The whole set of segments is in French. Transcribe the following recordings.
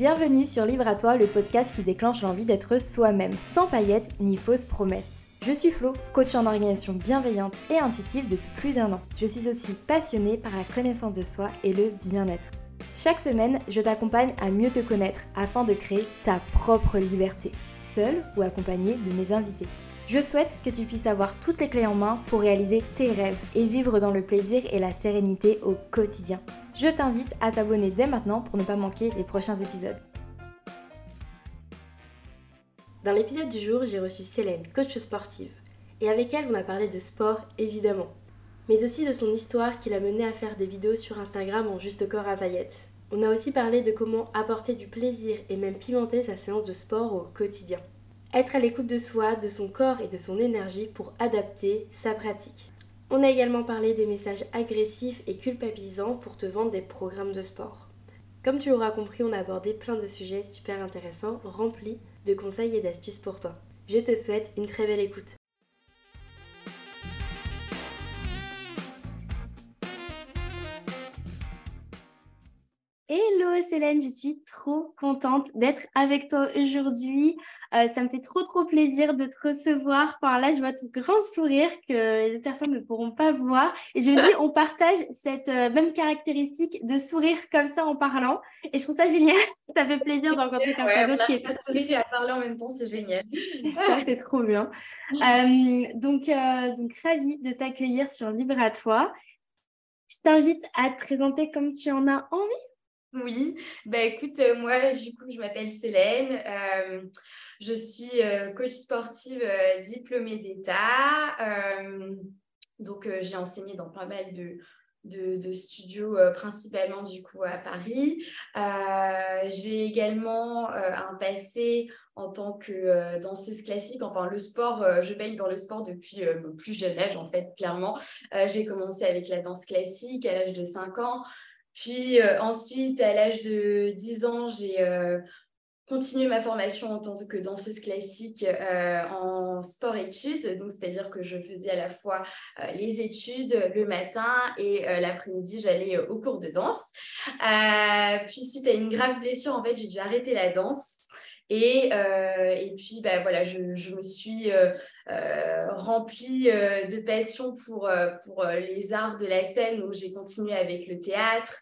Bienvenue sur Livre à toi, le podcast qui déclenche l'envie d'être soi-même, sans paillettes ni fausses promesses. Je suis Flo, coach en organisation bienveillante et intuitive depuis plus d'un an. Je suis aussi passionnée par la connaissance de soi et le bien-être. Chaque semaine, je t'accompagne à mieux te connaître afin de créer ta propre liberté, seule ou accompagnée de mes invités. Je souhaite que tu puisses avoir toutes les clés en main pour réaliser tes rêves et vivre dans le plaisir et la sérénité au quotidien. Je t'invite à t'abonner dès maintenant pour ne pas manquer les prochains épisodes. Dans l'épisode du jour, j'ai reçu Célène, coach sportive. Et avec elle, on a parlé de sport, évidemment, mais aussi de son histoire qui l'a menée à faire des vidéos sur Instagram en juste corps à Vallette. On a aussi parlé de comment apporter du plaisir et même pimenter sa séance de sport au quotidien. Être à l'écoute de soi, de son corps et de son énergie pour adapter sa pratique. On a également parlé des messages agressifs et culpabilisants pour te vendre des programmes de sport. Comme tu l'auras compris, on a abordé plein de sujets super intéressants, remplis de conseils et d'astuces pour toi. Je te souhaite une très belle écoute. Hello Célène, je suis trop contente d'être avec toi aujourd'hui. Euh, ça me fait trop trop plaisir de te recevoir. Par là, je vois ton grand sourire que les personnes ne pourront pas voir. Et je me dis, on partage cette euh, même caractéristique de sourire comme ça en parlant. Et je trouve ça génial. ça fait plaisir de rencontrer quelqu'un d'autre qui est pas sourire et à parler en même temps, c'est génial. c'est trop bien. Euh, donc, donc, ravie de t'accueillir sur Libre à toi. Je t'invite à te présenter comme tu en as envie. Oui, bah écoute, euh, moi du coup je m'appelle Célène, euh, je suis euh, coach sportive diplômée d'État, donc j'ai enseigné dans pas mal de, studios principalement du coup à Paris. j'ai également un passé en tant que danseuse classique, enfin le sport, je baigne dans le sport depuis mon plus jeune âge en fait, clairement. j'ai commencé avec la danse classique à l'âge de 5 ans. Puis euh, ensuite, à l'âge de 10 ans, j'ai euh, continué ma formation en tant que danseuse classique euh, en sport-études. Donc, c'est-à-dire que je faisais à la fois les études le matin et l'après-midi, j'allais au cours de danse. puis, suite à une grave blessure, en fait, j'ai dû arrêter la danse. Et, et puis, bah, voilà, je, je me suis euh, remplie euh, de passion pour, euh, pour les arts de la scène, où j'ai continué avec le théâtre.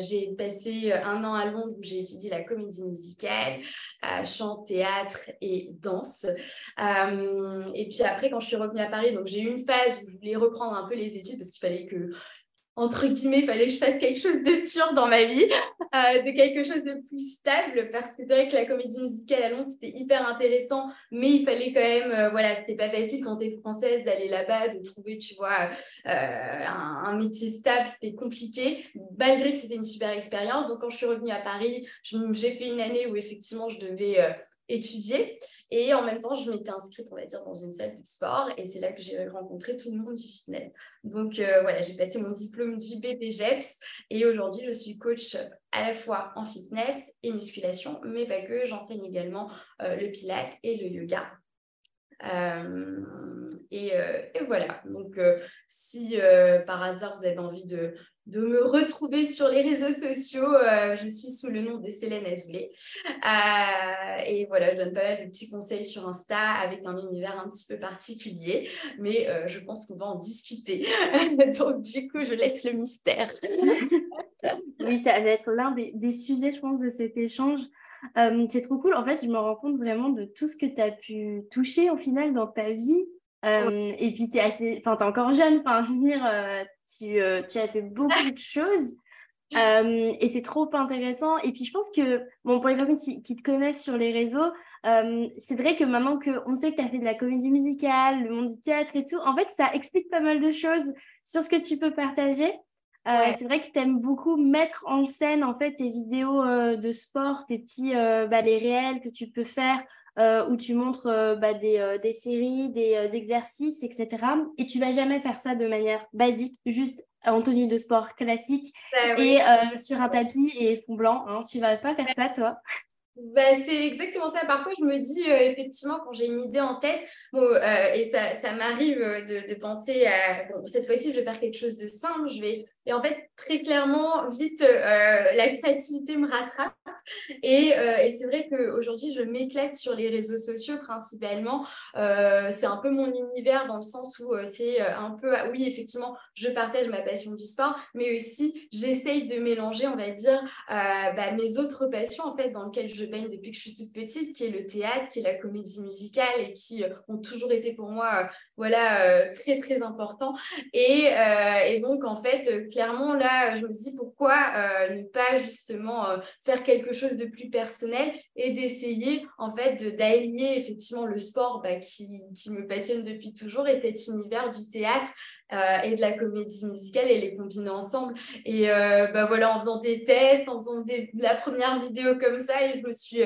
j'ai passé un an à Londres où j'ai étudié la comédie musicale, chant, théâtre et danse. et puis après, quand je suis revenue à Paris, j'ai eu une phase où je voulais reprendre un peu les études parce qu'il fallait que entre guillemets, il fallait que je fasse quelque chose de sûr dans ma vie, euh, de quelque chose de plus stable, parce que c'est vrai que la comédie musicale à Londres, c'était hyper intéressant, mais il fallait quand même, euh, voilà, c'était pas facile quand tu es française d'aller là-bas, de trouver, tu vois, euh, un, métier stable, c'était compliqué, malgré que c'était une super expérience. Donc, quand je suis revenue à Paris, j'ai fait une année où effectivement, je devais étudier. Et en même temps, je m'étais inscrite, on va dire, dans une salle de sport. Et c'est là que j'ai rencontré tout le monde du fitness. Donc euh, voilà, j'ai passé mon diplôme du BPGEPS. Et aujourd'hui, je suis coach à la fois en fitness et musculation, mais pas que. J'enseigne également euh, le pilate et le yoga. Euh, et, et, voilà, donc si par hasard vous avez envie de, de me retrouver sur les réseaux sociaux. Euh, je suis sous le nom de Célène Azoulay. Euh, et voilà, je donne pas mal de petits conseils sur Insta avec un univers un petit peu particulier. Mais euh, je pense qu'on va en discuter. Donc, du coup, je laisse le mystère. oui, ça va être l'un des, des, sujets, je pense, de cet échange. c'est trop cool. En fait, je me rends compte vraiment de tout ce que tu as pu toucher au final dans ta vie. Et puis, tu es, assez... enfin, es encore jeune. Enfin, je veux dire, tu, euh, tu, as fait beaucoup de choses. et c'est trop intéressant. Et puis, je pense que, bon, pour les personnes qui, qui te connaissent sur les réseaux, c'est vrai que maintenant qu'on sait que tu as fait de la comédie musicale, le monde du théâtre et tout, en fait, ça explique pas mal de choses sur ce que tu peux partager. Euh, c'est vrai que tu aimes beaucoup mettre en scène en fait tes vidéos de sport, tes petits bah, les réels que tu peux faire euh, où tu montres euh, bah, des, euh, des, séries, des exercices, etc. Et tu vas jamais faire ça de manière basique, juste en tenue de sport classique bah et sur un tapis et fond blanc. Hein. Tu vas pas faire ça, toi bah, c'est exactement ça. Parfois, je me dis, effectivement, quand j'ai une idée en tête, et ça, ça m'arrive de, de, penser à, bon, cette fois-ci, je vais faire quelque chose de simple, je vais Et en fait, très clairement, vite, euh, la créativité me rattrape. Et, euh, et c'est vrai qu'aujourd'hui, je m'éclate sur les réseaux sociaux principalement. Euh, c'est un peu mon univers dans le sens où c'est un peu, oui, effectivement, je partage ma passion du sport, mais aussi j'essaye de mélanger, on va dire, bah, mes autres passions, en fait, dans lesquelles je baigne depuis que je suis toute petite, qui est le théâtre, qui est la comédie musicale et qui ont toujours été pour moi, voilà, très, très importants. Et, et donc, en fait, clairement, là, je me dis pourquoi euh, ne pas justement euh, faire quelque chose de plus personnel et d'essayer en fait d'allier effectivement le sport bah, qui, me passionne depuis toujours et cet univers du théâtre euh, et de la comédie musicale et les combiner ensemble. Et bah, voilà, en faisant des tests, en faisant la première vidéo comme ça, et je me suis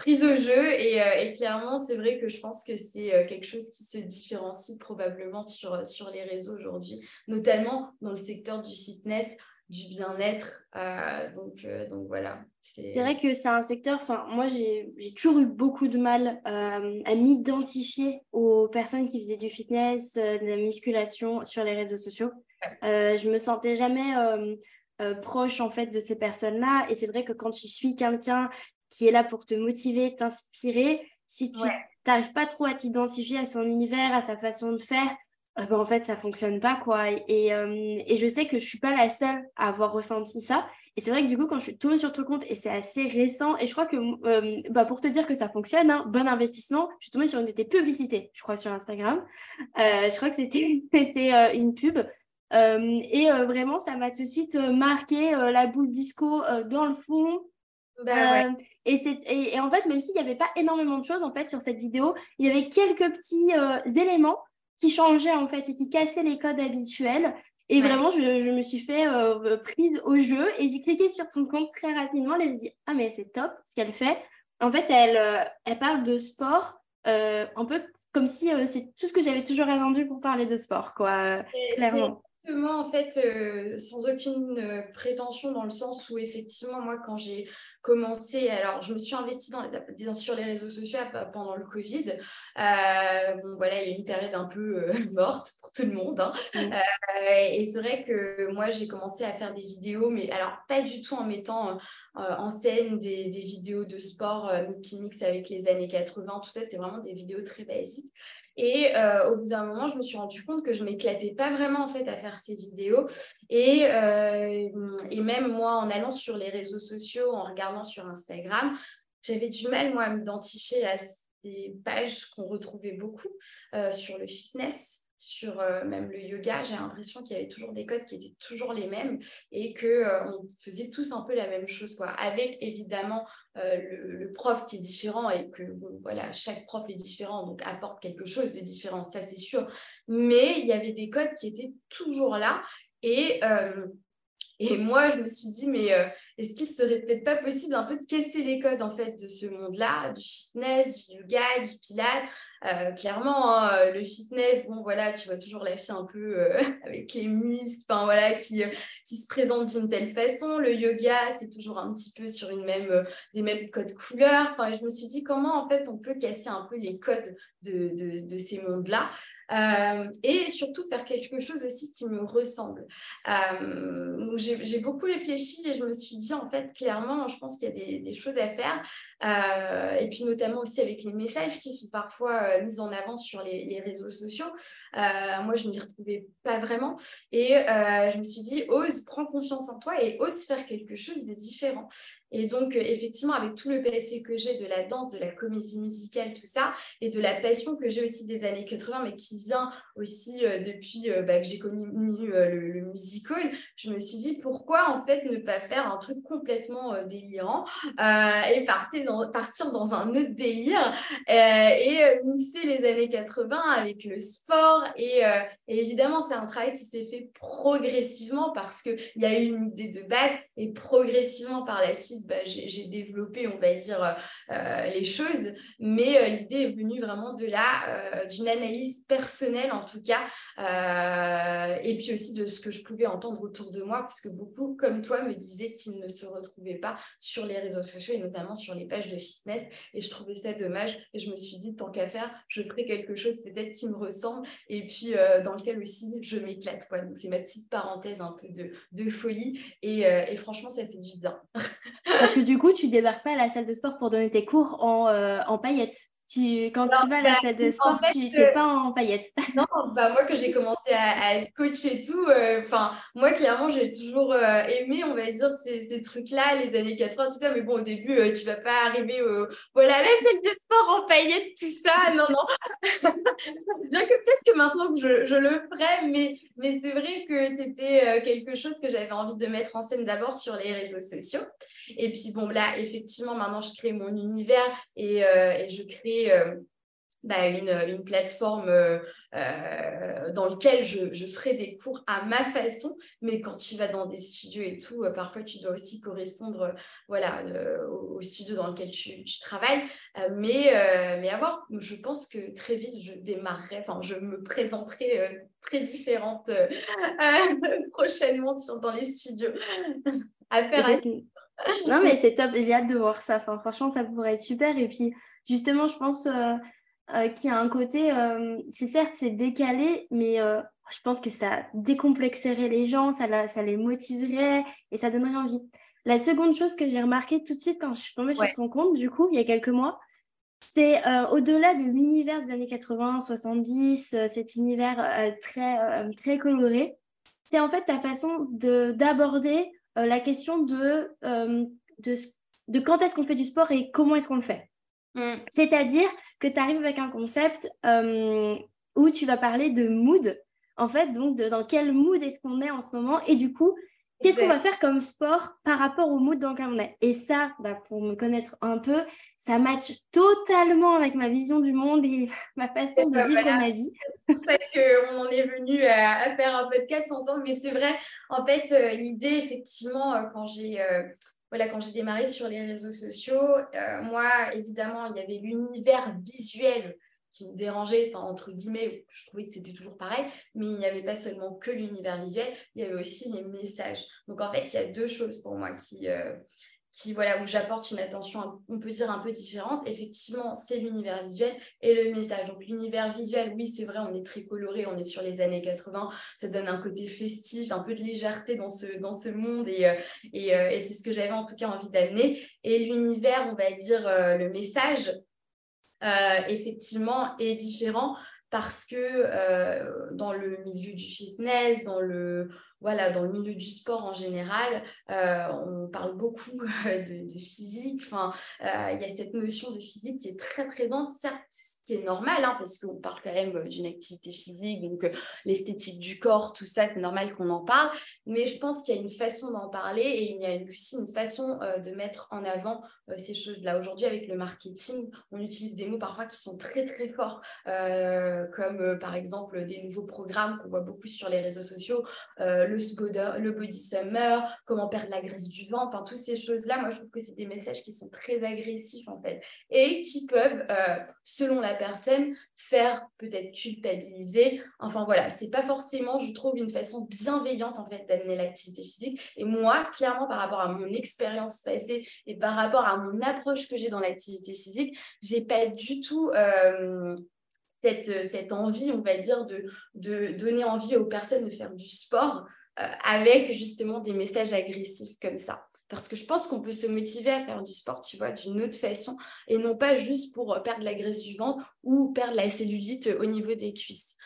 prise au jeu. Et, clairement, c'est vrai que je pense que c'est quelque chose qui se différencie probablement sur, sur les réseaux aujourd'hui, notamment dans le secteur du fitness du bien-être. Euh, donc, euh, donc voilà. C'est vrai que c'est un secteur, enfin moi j'ai toujours eu beaucoup de mal euh, à m'identifier aux personnes qui faisaient du fitness, de la musculation sur les réseaux sociaux. je me sentais jamais proche en fait de ces personnes-là et c'est vrai que quand tu suis quelqu'un qui est là pour te motiver, t'inspirer, si tu n'arrives pas trop à t'identifier à son univers, à sa façon de faire, ah bah, en fait, ça fonctionne pas, quoi. Et, euh, et, je sais que je suis pas la seule à avoir ressenti ça. Et c'est vrai que du coup, quand je suis tombée sur ton compte, et c'est assez récent, et je crois que, euh, bah, pour te dire que ça fonctionne, hein, bon investissement, je suis tombée sur une de tes publicités, je crois, sur Instagram. Euh, je crois que c'était une pub. et vraiment, ça m'a tout de suite marqué la boule disco dans le fond. Bah, et, et, et, en fait, même s'il n'y avait pas énormément de choses en fait sur cette vidéo, il y avait quelques petits éléments qui changeait en fait et qui cassait les codes habituels. Et vraiment, je, me suis fait euh, prise au jeu et j'ai cliqué sur ton compte très rapidement. Et j'ai dit, ah, mais c'est top ce qu'elle fait. En fait, elle, euh, elle parle de sport euh, un peu comme si c'est tout ce que j'avais toujours attendu pour parler de sport, quoi, clairement. Exactement, en fait, sans aucune prétention, dans le sens où effectivement, moi, quand j'ai commencé. Alors, je me suis investie dans, sur les réseaux sociaux pendant le Covid. Euh, bon, voilà, il y a une période un peu euh, morte pour tout le monde. Hein. Mm. Euh, et c'est vrai que moi, j'ai commencé à faire des vidéos, mais alors pas du tout en mettant en scène des, des, vidéos de sport, Mickey Mix avec les années 80, tout ça, c'est vraiment des vidéos très basiques. Et euh, au bout d'un moment, je me suis rendu compte que je m'éclatais pas vraiment en fait à faire ces vidéos. Et, euh, et même moi, en allant sur les réseaux sociaux, en regardant sur Instagram, j'avais du mal moi à m'identifier à ces pages qu'on retrouvait beaucoup euh, sur le fitness sur euh, même le yoga, j'ai l'impression qu'il y avait toujours des codes qui étaient toujours les mêmes et que euh, on faisait tous un peu la même chose, quoi. Avec évidemment euh, le, prof qui est différent et que voilà, chaque prof est différent, donc apporte quelque chose de différent, ça c'est sûr. Mais il y avait des codes qui étaient toujours là et moi, je me suis dit, mais est-ce qu'il serait peut-être pas possible un peu de casser les codes en fait de ce monde-là, du fitness, du yoga, du pilates euh, clairement, hein, le fitness, bon voilà, tu vois toujours la fille un peu euh, avec les muscles, enfin voilà, qui, euh, se présente d'une telle façon. Le yoga, c'est toujours un petit peu sur une même, des mêmes codes couleurs. Enfin, je me suis dit comment en fait on peut casser un peu les codes de, de, de ces mondes-là? Et surtout faire quelque chose aussi qui me ressemble. J'ai beaucoup réfléchi et je me suis dit, en fait, clairement, je pense qu'il y a des, choses à faire. et puis notamment aussi avec les messages qui sont parfois euh, mise en avant sur les, réseaux sociaux. Euh, moi, je ne m'y retrouvais pas vraiment. Et euh, je me suis dit, ose, prends confiance en toi et ose faire quelque chose de différent. Et donc, effectivement, avec tout le passé que j'ai de la danse, de la comédie musicale, tout ça, et de la passion que j'ai aussi des années 80, mais qui vient aussi depuis bah, que j'ai connu le, le, musical, je me suis dit, pourquoi en fait ne pas faire un truc complètement délirant et partir dans, partir dans un autre délire et mixer les années 80 avec le sport. Et, euh, évidemment, c'est un travail qui s'est fait progressivement parce qu'il y a eu une idée de base et progressivement par la suite, bah, j'ai développé, on va dire, euh, les choses. Mais euh, l'idée est venue vraiment de là, d'une analyse personnelle en tout cas. Euh, et puis aussi de ce que je pouvais entendre autour de moi, parce que beaucoup, comme toi, me disaient qu'ils ne se retrouvaient pas sur les réseaux sociaux et notamment sur les pages de fitness. Et je trouvais ça dommage. Et je me suis dit, tant qu'à faire, je ferai quelque chose peut-être qui me ressemble et puis euh, dans lequel aussi je m'éclate. Donc c'est ma petite parenthèse un peu de, folie. Et, euh, et, franchement, ça fait du bien. Parce que du coup, tu débarques pas à la salle de sport pour donner tes cours en paillettes quand tu vas à la bah, salle de sport, tu n'es euh, pas en paillettes. Non, bah moi que j'ai commencé à, être coach et tout, euh, enfin moi clairement j'ai toujours euh, aimé, on va dire ces, ces trucs-là, les années 80, tout ça. Mais bon au début tu vas pas arriver au voilà la salle de sport en paillettes, tout ça. Non non. Bien que peut-être que maintenant je, je, le ferai, mais mais c'est vrai que c'était quelque chose que j'avais envie de mettre en scène d'abord sur les réseaux sociaux. Et puis bon là effectivement maintenant je crée mon univers et, et je crée euh, bah, une, plateforme euh, euh, dans laquelle je, ferai des cours à ma façon, mais quand tu vas dans des studios et tout, parfois tu dois aussi correspondre voilà, au, studio dans lequel tu, travailles. mais, mais à voir, je pense que très vite, je démarrerai, enfin, je me présenterai très différente prochainement sur, dans les studios. à faire Non, mais c'est top, j'ai hâte de voir ça. Enfin, franchement, ça pourrait être super. Et puis, justement, je pense euh, euh, qu'il y a un côté, euh, c'est certes, c'est décalé, mais je pense que ça décomplexerait les gens, ça, ça, les motiverait et ça donnerait envie. La seconde chose que j'ai remarqué tout de suite quand je suis tombée sur ton compte, du coup, il y a quelques mois, c'est au-delà de l'univers des années 80, 70, cet univers très, très coloré, c'est en fait ta façon d'aborder la question de, de, de quand est-ce qu'on fait du sport et comment est-ce qu'on le fait. Mm. C'est-à-dire que tu arrives avec un concept euh, où tu vas parler de mood, en fait, donc dans quel mood est-ce qu'on est en ce moment, et du coup, qu'est-ce qu'on va faire comme sport par rapport au mood dans lequel on est? Et ça, bah, pour me connaître un peu, ça match totalement avec ma vision du monde et ma façon de vivre ma vie. C'est pour ça qu'on est venu à, faire un podcast ensemble, mais c'est vrai, en fait, euh, l'idée, effectivement, euh, quand j'ai voilà, quand j'ai démarré sur les réseaux sociaux, euh, moi, évidemment, il y avait l'univers visuel qui me dérangeait, entre guillemets, je trouvais que c'était toujours pareil, mais il n'y avait pas seulement que l'univers visuel, il y avait aussi les messages. Donc, en fait, il y a deux choses pour moi qui, euh, qui voilà où j'apporte une attention on peut dire un peu différente. Effectivement c'est l'univers visuel et le message. Donc l'univers visuel oui c'est vrai on est très coloré on est sur les années 80 ça donne un côté festif un peu de légèreté dans ce monde et euh, euh, et, c'est ce que j'avais en tout cas envie d'amener. Et l'univers on va dire euh, le message effectivement est différent parce que dans le milieu du fitness dans le voilà, dans le milieu du sport en général, euh, on parle beaucoup de, physique. Enfin, euh, il y a cette notion de physique qui est très présente, certes, ce qui normal, hein, parce qu'on parle quand même d'une activité physique, donc euh, l'esthétique du corps, tout ça, c'est normal qu'on en parle. Mais je pense qu'il y a une façon d'en parler et il y a aussi une façon de mettre en avant ces choses-là. Aujourd'hui, avec le marketing, on utilise des mots parfois qui sont très très forts, comme par exemple des nouveaux programmes qu'on voit beaucoup sur les réseaux sociaux le, le body summer, comment perdre la graisse du ventre, enfin, toutes ces choses-là, moi, je trouve que c'est des messages qui sont très agressifs, en fait, et qui peuvent, euh, selon la personne, faire peut-être culpabiliser. Enfin, voilà, c'est pas forcément, je trouve, une façon bienveillante, en fait, d'amener l'activité physique. Et moi, clairement, par rapport à mon expérience passée et par rapport à mon approche que j'ai dans l'activité physique, j'ai pas du tout... Euh, cette, cette, envie, on va dire, de, de donner envie aux personnes de faire du sport euh, avec justement des messages agressifs comme ça. Parce que je pense qu'on peut se motiver à faire du sport, tu vois, d'une autre façon, et non pas juste pour perdre la graisse du ventre ou perdre la cellulite au niveau des cuisses.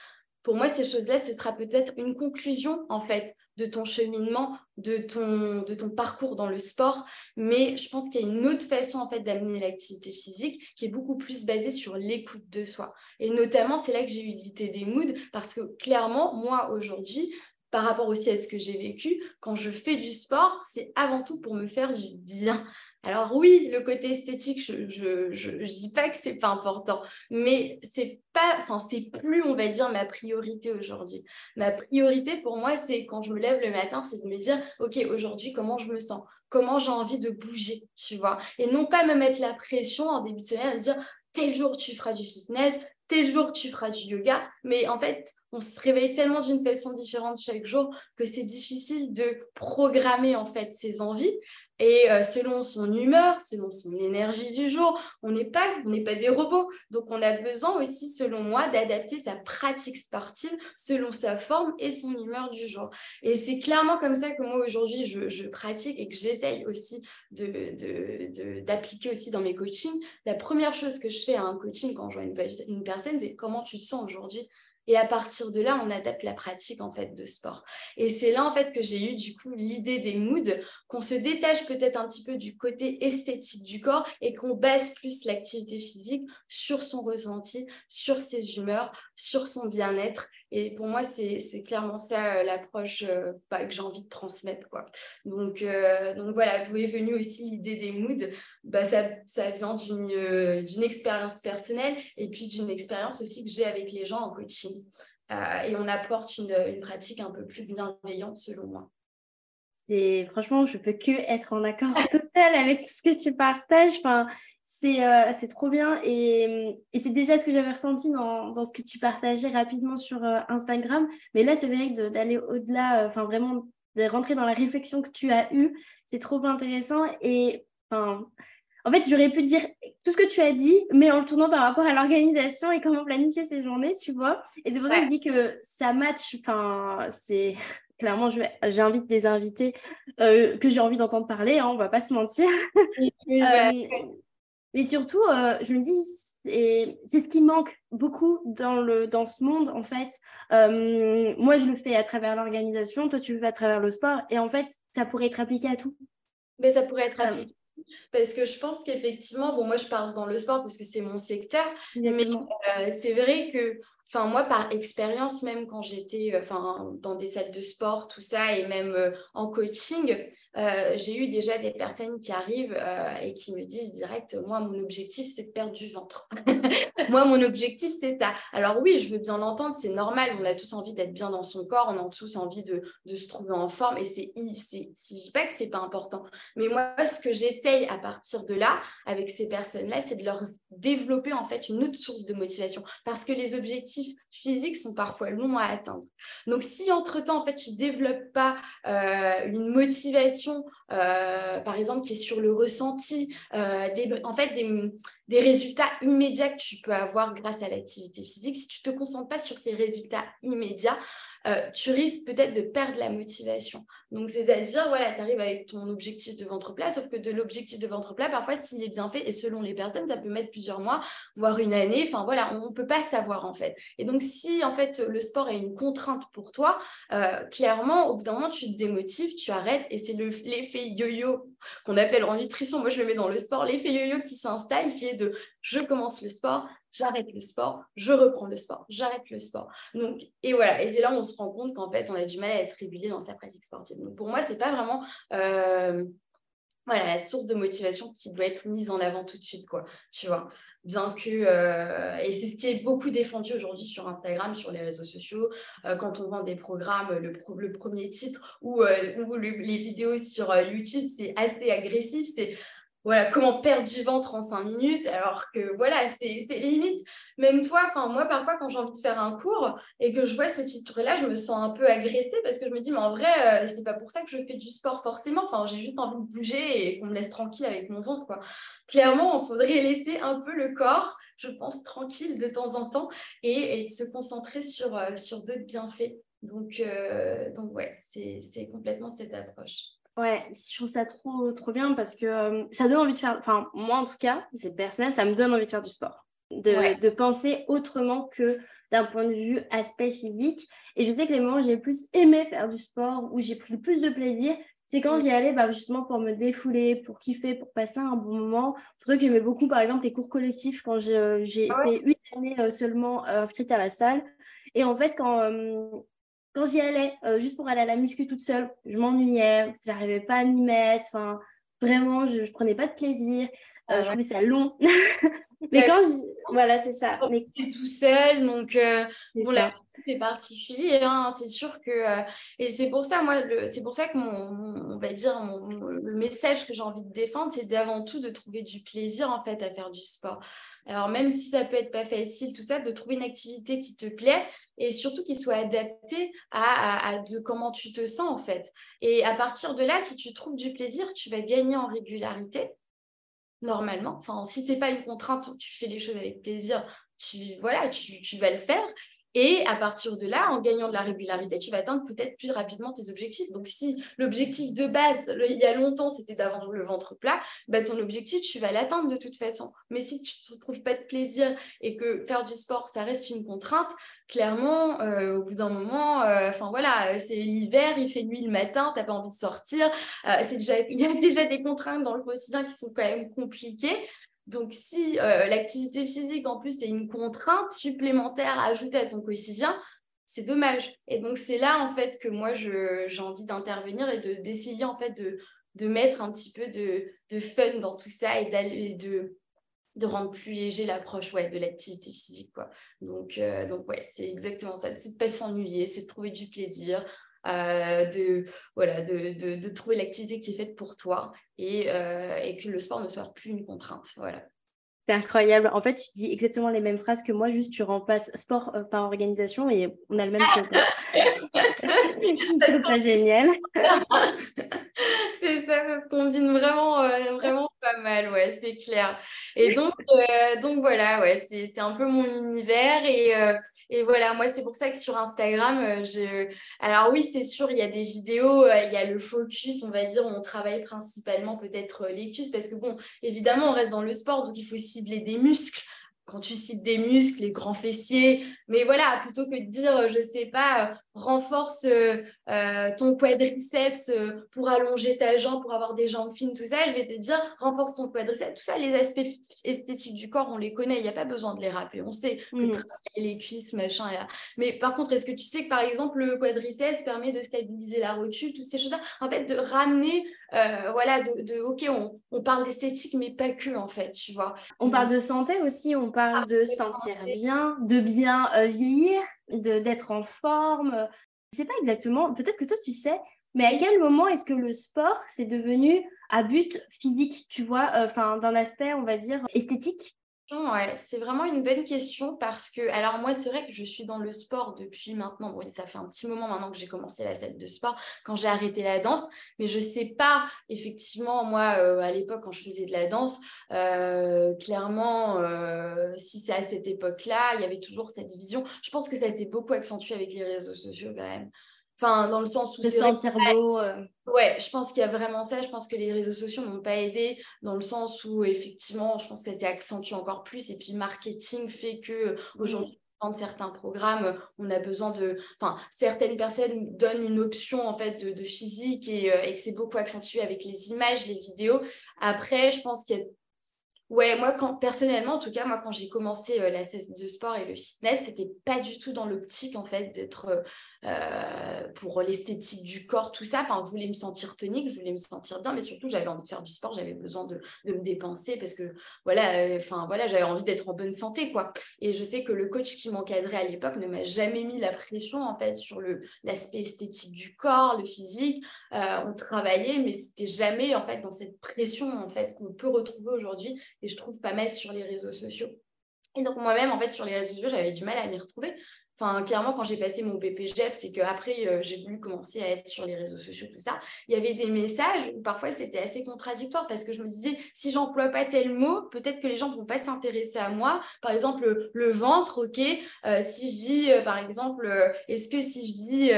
Pour moi, ces choses-là, ce sera peut-être une conclusion, en fait, de ton cheminement, de ton, de ton parcours dans le sport. Mais je pense qu'il y a une autre façon, en fait, d'amener l'activité physique qui est beaucoup plus basée sur l'écoute de soi. Et notamment, c'est là que j'ai eu l'idée des moods, parce que clairement, moi, aujourd'hui, par rapport aussi à ce que j'ai vécu, quand je fais du sport, c'est avant tout pour me faire du bien. Alors oui, le côté esthétique, je ne dis pas que c'est pas important, mais c'est pas, enfin c'est plus, on va dire, ma priorité aujourd'hui. Ma priorité pour moi, c'est quand je me lève le matin, c'est de me dire, ok, aujourd'hui, comment je me sens? Comment j'ai envie de bouger, tu vois? Et non pas me mettre la pression en début de semaine à dire, tel jour tu feras du fitness, tel jour tu feras du yoga, mais en fait, on se réveille tellement d'une façon différente chaque jour que c'est difficile de programmer en fait ses envies. Et euh, selon son humeur, selon son énergie du jour, on n'est pas, on n'est pas des robots. Donc, on a besoin aussi, selon moi, d'adapter sa pratique sportive selon sa forme et son humeur du jour. Et c'est clairement comme ça que moi, aujourd'hui, je, pratique et que j'essaye aussi d'appliquer de, aussi dans mes coachings. La première chose que je fais à un coaching quand je vois une, une personne, c'est comment tu te sens aujourd'hui? Et à partir de là, on adapte la pratique en fait de sport. Et c'est là en fait que j'ai eu du coup l'idée des moods, qu'on se détache peut-être un petit peu du côté esthétique du corps et qu'on base plus l'activité physique sur son ressenti, sur ses humeurs, sur son bien-être et pour moi, c'est clairement ça euh, l'approche euh, bah, que j'ai envie de transmettre. Quoi. Donc, euh, donc voilà, d'où est venue aussi l'idée des moods. Bah, ça, ça vient d'une expérience personnelle et puis d'une expérience aussi que j'ai avec les gens en coaching. et on apporte une, une, pratique un peu plus bienveillante selon moi. Franchement, je peux que être en accord total avec tout ce que tu partages. Euh, c'est trop bien et, c'est déjà ce que j'avais ressenti dans, ce que tu partageais rapidement sur euh, Instagram. Mais là, c'est vrai que d'aller au-delà, euh, enfin vraiment de rentrer dans la réflexion que tu as eue, c'est trop intéressant. Et en fait, j'aurais pu dire tout ce que tu as dit, mais en le tournant par rapport à l'organisation et comment planifier ses journées, tu vois. Et c'est pour ça que je dis que ça match, enfin, c'est clairement, j'invite des invités que j'ai envie d'entendre parler, hein, on va pas se mentir. mais surtout, euh, je me dis, c'est ce qui manque beaucoup dans, le, dans ce monde, en fait. Euh, moi, je le fais à travers l'organisation, toi, tu le fais à travers le sport. Et en fait, ça pourrait être appliqué à tout. Mais ça pourrait être euh, appliqué. Parce que je pense qu'effectivement, bon, moi je parle dans le sport parce que c'est mon secteur, mais c'est vrai que Enfin, moi, par expérience, même quand j'étais enfin, dans des salles de sport, tout ça, et même en coaching, euh, j'ai eu déjà des personnes qui arrivent euh, et qui me disent direct, moi, mon objectif, c'est de perdre du ventre. moi, mon objectif, c'est ça. Alors oui, je veux bien l'entendre, c'est normal, on a tous envie d'être bien dans son corps, on a tous envie de, de se trouver en forme et c'est, si je dis pas que c'est pas important. Mais moi, ce que j'essaye à partir de là, avec ces personnes-là, c'est de leur développer en fait une autre source de motivation parce que les objectifs physiques sont parfois longs à atteindre. Donc si entre-temps, en fait, tu développes pas euh, une motivation euh, par exemple, qui est sur le ressenti, euh, des, en fait, des, résultats immédiats que tu peux avoir grâce à l'activité physique. Si tu ne te concentres pas sur ces résultats immédiats, euh, tu risques peut-être de perdre la motivation. Donc, c'est-à-dire, voilà, tu arrives avec ton objectif de ventre plat, sauf que de l'objectif de ventre plat, parfois, s'il est bien fait, et selon les personnes, ça peut mettre plusieurs mois, voire une année. Enfin, voilà, on ne peut pas savoir, en fait. Et donc, si, en fait, le sport est une contrainte pour toi, euh, clairement, au bout d'un moment, tu te démotives, tu arrêtes, et c'est l'effet yo-yo qu'on appelle en nutrition. Moi, je le mets dans le sport, l'effet yo-yo qui s'installe, qui est de je commence le sport, j'arrête le sport, je reprends le sport, j'arrête le sport. Donc, et voilà, et c'est là où on se rend compte qu'en fait, on a du mal à être régulé dans sa pratique sportive. Donc, pour moi, c'est pas vraiment euh, la source de motivation qui doit être mise en avant tout de suite, quoi, tu vois. Bien que, euh, et c'est ce qui est beaucoup défendu aujourd'hui sur Instagram, sur les réseaux sociaux, euh, quand on vend des programmes, le, premier titre ou, ou les vidéos sur YouTube, c'est assez agressif, c'est voilà, comment perdre du ventre en cinq minutes, alors que voilà, c'est limite. Même toi, enfin moi parfois quand j'ai envie de faire un cours et que je vois ce titre-là, je me sens un peu agressée parce que je me dis mais en vrai, euh, c'est pas pour ça que je fais du sport forcément. Enfin, j'ai juste envie de bouger et qu'on me laisse tranquille avec mon ventre quoi. Clairement, il faudrait laisser un peu le corps, je pense, tranquille de temps en temps et, de se concentrer sur, euh, d'autres bienfaits. Donc, euh, donc ouais, c'est complètement cette approche. Ouais, je trouve ça trop, trop bien parce que euh, ça donne envie de faire, enfin, moi en tout cas, c'est personnel, ça me donne envie de faire du sport, de, de penser autrement que d'un point de vue aspect physique. Et je sais que les moments où j'ai plus aimé faire du sport, où j'ai pris le plus de plaisir, c'est quand j'y allais bah, justement pour me défouler, pour kiffer, pour passer un bon moment. Pour ça que j'aimais beaucoup, par exemple, les cours collectifs quand j'ai ah été une année euh, seulement euh, inscrite à la salle. Et en fait, quand, quand j'y allais, euh, juste pour aller à la muscu toute seule, je m'ennuyais, j'arrivais pas à m'y mettre, enfin, vraiment, je, ne prenais pas de plaisir, euh, ah je trouvais ça long. mais quand je... Voilà, c'est ça. Mais... C'est tout seul, donc euh, bon, là, c'est particulier, hein, c'est sûr que... et c'est pour ça, moi, c'est pour ça que mon, on va dire, le message que j'ai envie de défendre, c'est d'avant tout de trouver du plaisir, en fait, à faire du sport. Alors, même si ça peut être pas facile, tout ça, de trouver une activité qui te plaît, et surtout qu'il soit adapté à, de comment tu te sens en fait. Et à partir de là, si tu trouves du plaisir, tu vas gagner en régularité normalement. Enfin, si c'est pas une contrainte, tu fais les choses avec plaisir, tu voilà, tu, tu vas le faire. Et à partir de là, en gagnant de la régularité, tu vas atteindre peut-être plus rapidement tes objectifs. Donc, si l'objectif de base, il y a longtemps, c'était d'avoir le ventre plat, bah, ton objectif, tu vas l'atteindre de toute façon. Mais si tu ne trouves pas de plaisir et que faire du sport, ça reste une contrainte, clairement, euh, au bout d'un moment, euh, enfin voilà, c'est l'hiver, il fait nuit le matin, tu n'as pas envie de sortir. Euh, déjà, il y a déjà des contraintes dans le quotidien qui sont quand même compliquées. Donc, si euh, l'activité physique, en plus, c'est une contrainte supplémentaire à ajouter à ton quotidien, c'est dommage. Et donc, c'est là, en fait, que moi, j'ai envie d'intervenir et d'essayer, en fait, de, de, mettre un petit peu de, de fun dans tout ça et de, de rendre plus léger l'approche de l'activité physique. Donc, euh, c'est exactement ça. C'est de ne pas s'ennuyer, c'est de trouver du plaisir, euh, de, voilà, de, de, trouver l'activité qui est faite pour toi et, euh, et, que le sport ne soit plus une contrainte. Voilà. C'est incroyable. En fait, tu dis exactement les mêmes phrases que moi, juste tu remplaces sport euh, par organisation et on a le même chose. Je trouve ça génial. c'est ça, ça se combine vraiment, vraiment pas mal, ouais, c'est clair. Et donc, donc voilà, ouais, c'est un peu mon univers et et voilà, moi, c'est pour ça que sur Instagram, euh, je... alors oui, c'est sûr, il y a des vidéos, euh, il y a le focus, on va dire, on travaille principalement peut-être euh, les cuisses, parce que bon, évidemment, on reste dans le sport, donc il faut cibler des muscles quand tu cites des muscles, les grands fessiers, mais voilà, plutôt que de dire, je sais pas, renforce euh, ton quadriceps euh, pour allonger ta jambe, pour avoir des jambes fines, tout ça, je vais te dire renforce ton quadriceps. Tout ça, les aspects esthétiques du corps, on les connaît, il n'y a pas besoin de les rappeler. On sait que mm. travailler les cuisses, machin. Mais par contre, est-ce que tu sais que par exemple, le quadriceps permet de stabiliser la rotule, toutes ces choses-là? En fait, de ramener, euh, voilà, de, ok, on, on parle d'esthétique, mais pas que, en fait, tu vois. On parle de santé aussi, on parle ah, de sentir bien, de bien vieillir d'être en forme. Je sais pas exactement, peut-être que toi tu sais, mais à quel moment est-ce que le sport c'est devenu à but physique, tu vois, euh, enfin d'un aspect on va dire esthétique? Ouais, c'est vraiment une bonne question parce que, alors moi, c'est vrai que je suis dans le sport depuis maintenant, bon, ça fait un petit moment maintenant que j'ai commencé la salle de sport, quand j'ai arrêté la danse, mais je ne sais pas, effectivement, moi, euh, à l'époque, quand je faisais de la danse, euh, clairement, euh, si c'est à cette époque-là, il y avait toujours cette vision. Je pense que ça a été beaucoup accentué avec les réseaux sociaux quand même. Enfin, dans le sens où sentir beau. Euh. Ouais, je pense qu'il y a vraiment ça. Je pense que les réseaux sociaux n'ont pas aidé dans le sens où effectivement, je pense que ça s'est accentué encore plus. Et puis, le marketing fait que aujourd'hui, dans certains programmes, on a besoin de, enfin, certaines personnes donnent une option en fait de, physique et, euh, et que c'est beaucoup accentué avec les images, les vidéos. Après, je pense qu'il y a Ouais, moi, quand, personnellement, en tout cas, moi, quand j'ai commencé euh, la cesse de sport et le fitness, c'était pas du tout dans l'optique, en fait, d'être euh, pour l'esthétique du corps, tout ça. Enfin, je voulais me sentir tonique, je voulais me sentir bien, mais surtout, j'avais envie de faire du sport, j'avais besoin de, me dépenser parce que, voilà, euh, voilà, j'avais envie d'être en bonne santé, quoi. Et je sais que le coach qui m'encadrait à l'époque ne m'a jamais mis la pression, en fait, sur l'aspect esthétique du corps, le physique. on travaillait, mais c'était jamais, en fait, dans cette pression, en fait, qu'on peut retrouver aujourd'hui et je trouve pas mal sur les réseaux sociaux. Et donc moi-même, en fait, sur les réseaux sociaux, j'avais du mal à m'y retrouver Enfin, clairement, quand j'ai passé mon BPGEP, c'est qu'après, euh, j'ai voulu commencer à être sur les réseaux sociaux, tout ça. Il y avait des messages où parfois c'était assez contradictoire parce que je me disais, si j'emploie pas tel mot, peut-être que les gens vont pas s'intéresser à moi. Par exemple, le, ventre, ok. Euh, si je dis, euh, par exemple, est-ce que si je dis,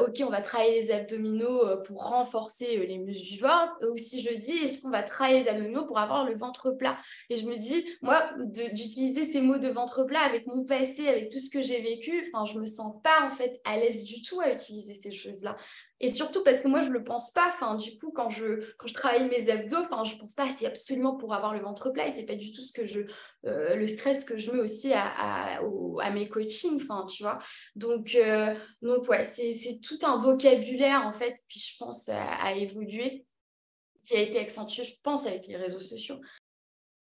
ok, on va travailler les abdominaux pour renforcer les muscles du ventre, ou si je dis, est-ce qu'on va travailler les abdominaux pour avoir le ventre plat? Et je me dis, moi, d'utiliser ces mots de ventre plat avec mon passé, avec tout ce que j'ai vécu, enfin, je me sens pas en fait à l'aise du tout à utiliser ces choses-là. Et surtout parce que moi, je le pense pas. Enfin, du coup, quand je, quand je travaille mes abdos, enfin, je pense pas, c'est absolument pour avoir le ventre plat. Et c'est pas du tout ce que je, euh, le stress que je mets aussi à, mes coachings. Enfin, tu vois. Donc, euh, donc ouais, c'est tout un vocabulaire en fait, puis je pense à, à évoluer, qui a été accentué, je pense, avec les réseaux sociaux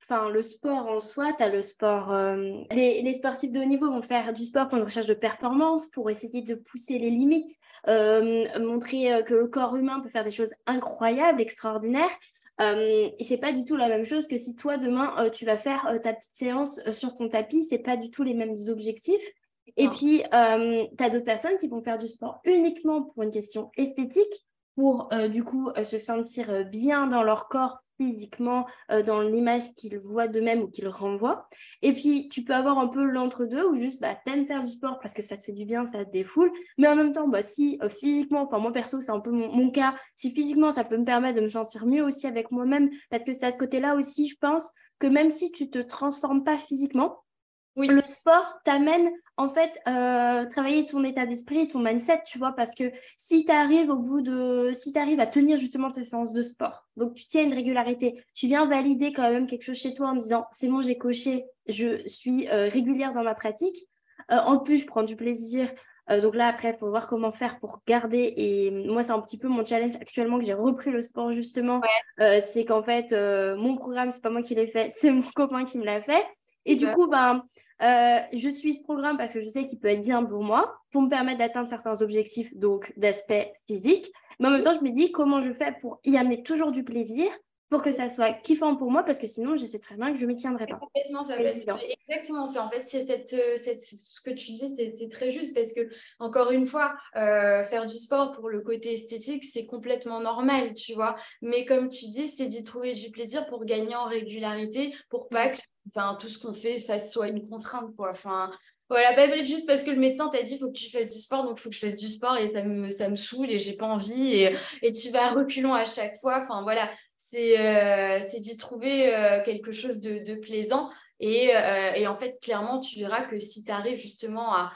enfin, le sport en soi, tu as le sport. Euh, les, sportifs de haut niveau vont faire du sport pour une recherche de performance, pour essayer de pousser les limites, euh, montrer euh, que le corps humain peut faire des choses incroyables, extraordinaires. et c'est pas du tout la même chose que si toi demain tu vas faire ta petite séance sur ton tapis, c'est pas du tout les mêmes objectifs. Et puis, euh, tu as d'autres personnes qui vont faire du sport uniquement pour une question esthétique, pour euh, du coup euh, se sentir bien dans leur corps physiquement, dans l'image qu'ils voient d'eux-mêmes ou qu'ils renvoient. Et puis, tu peux avoir un peu l'entre-deux où juste, bah, aimes faire du sport parce que ça te fait du bien, ça te défoule. Mais en même temps, bah, si physiquement, enfin moi perso, c'est un peu mon, mon, cas, si physiquement, ça peut me permettre de me sentir mieux aussi avec moi-même, parce que c'est à ce côté-là aussi, je pense, que même si tu te transformes pas physiquement, le sport t'amène en fait euh, travailler ton état d'esprit, ton mindset, tu vois, parce que si tu arrives au bout de, si tu arrives à tenir justement tes séances de sport, donc tu tiens une régularité, tu viens valider quand même quelque chose chez toi en disant c'est bon, j'ai coché, je suis euh, régulière dans ma pratique. Euh, en plus, je prends du plaisir. donc là, après, il faut voir comment faire pour garder. Et moi, c'est un petit peu mon challenge actuellement que j'ai repris le sport justement. c'est qu'en fait, mon programme, c'est pas moi qui l'ai fait, c'est mon copain qui me l'a fait. Et du coup, ben, euh, je suis ce programme parce que je sais qu'il peut être bien pour moi, pour me permettre d'atteindre certains objectifs, donc d'aspect physique. Mais en même temps, je me dis comment je fais pour y amener toujours du plaisir pour que ça soit kiffant pour moi parce que sinon je sais très bien que je ne m'y tiendrai pas. Complètement, ça exactement. C'est en fait c'est cette, euh, cette, ce que tu dis, c'était très juste parce que encore une fois, euh, faire du sport pour le côté esthétique, c'est complètement normal, tu vois. Mais comme tu dis, c'est d'y trouver du plaisir pour gagner en régularité, pour pas que enfin, tout ce qu'on fait fasse soit une contrainte, quoi. Enfin, voilà, pas juste parce que le médecin t'a dit il faut que tu fasses du sport, donc il faut que je fasse du sport et ça me, ça me saoule et j'ai pas envie et, et tu vas reculons à chaque fois. Enfin voilà, c'est euh, d'y trouver euh, quelque chose de, plaisant. Et, euh, et, en fait, clairement, tu verras que si tu arrives justement à,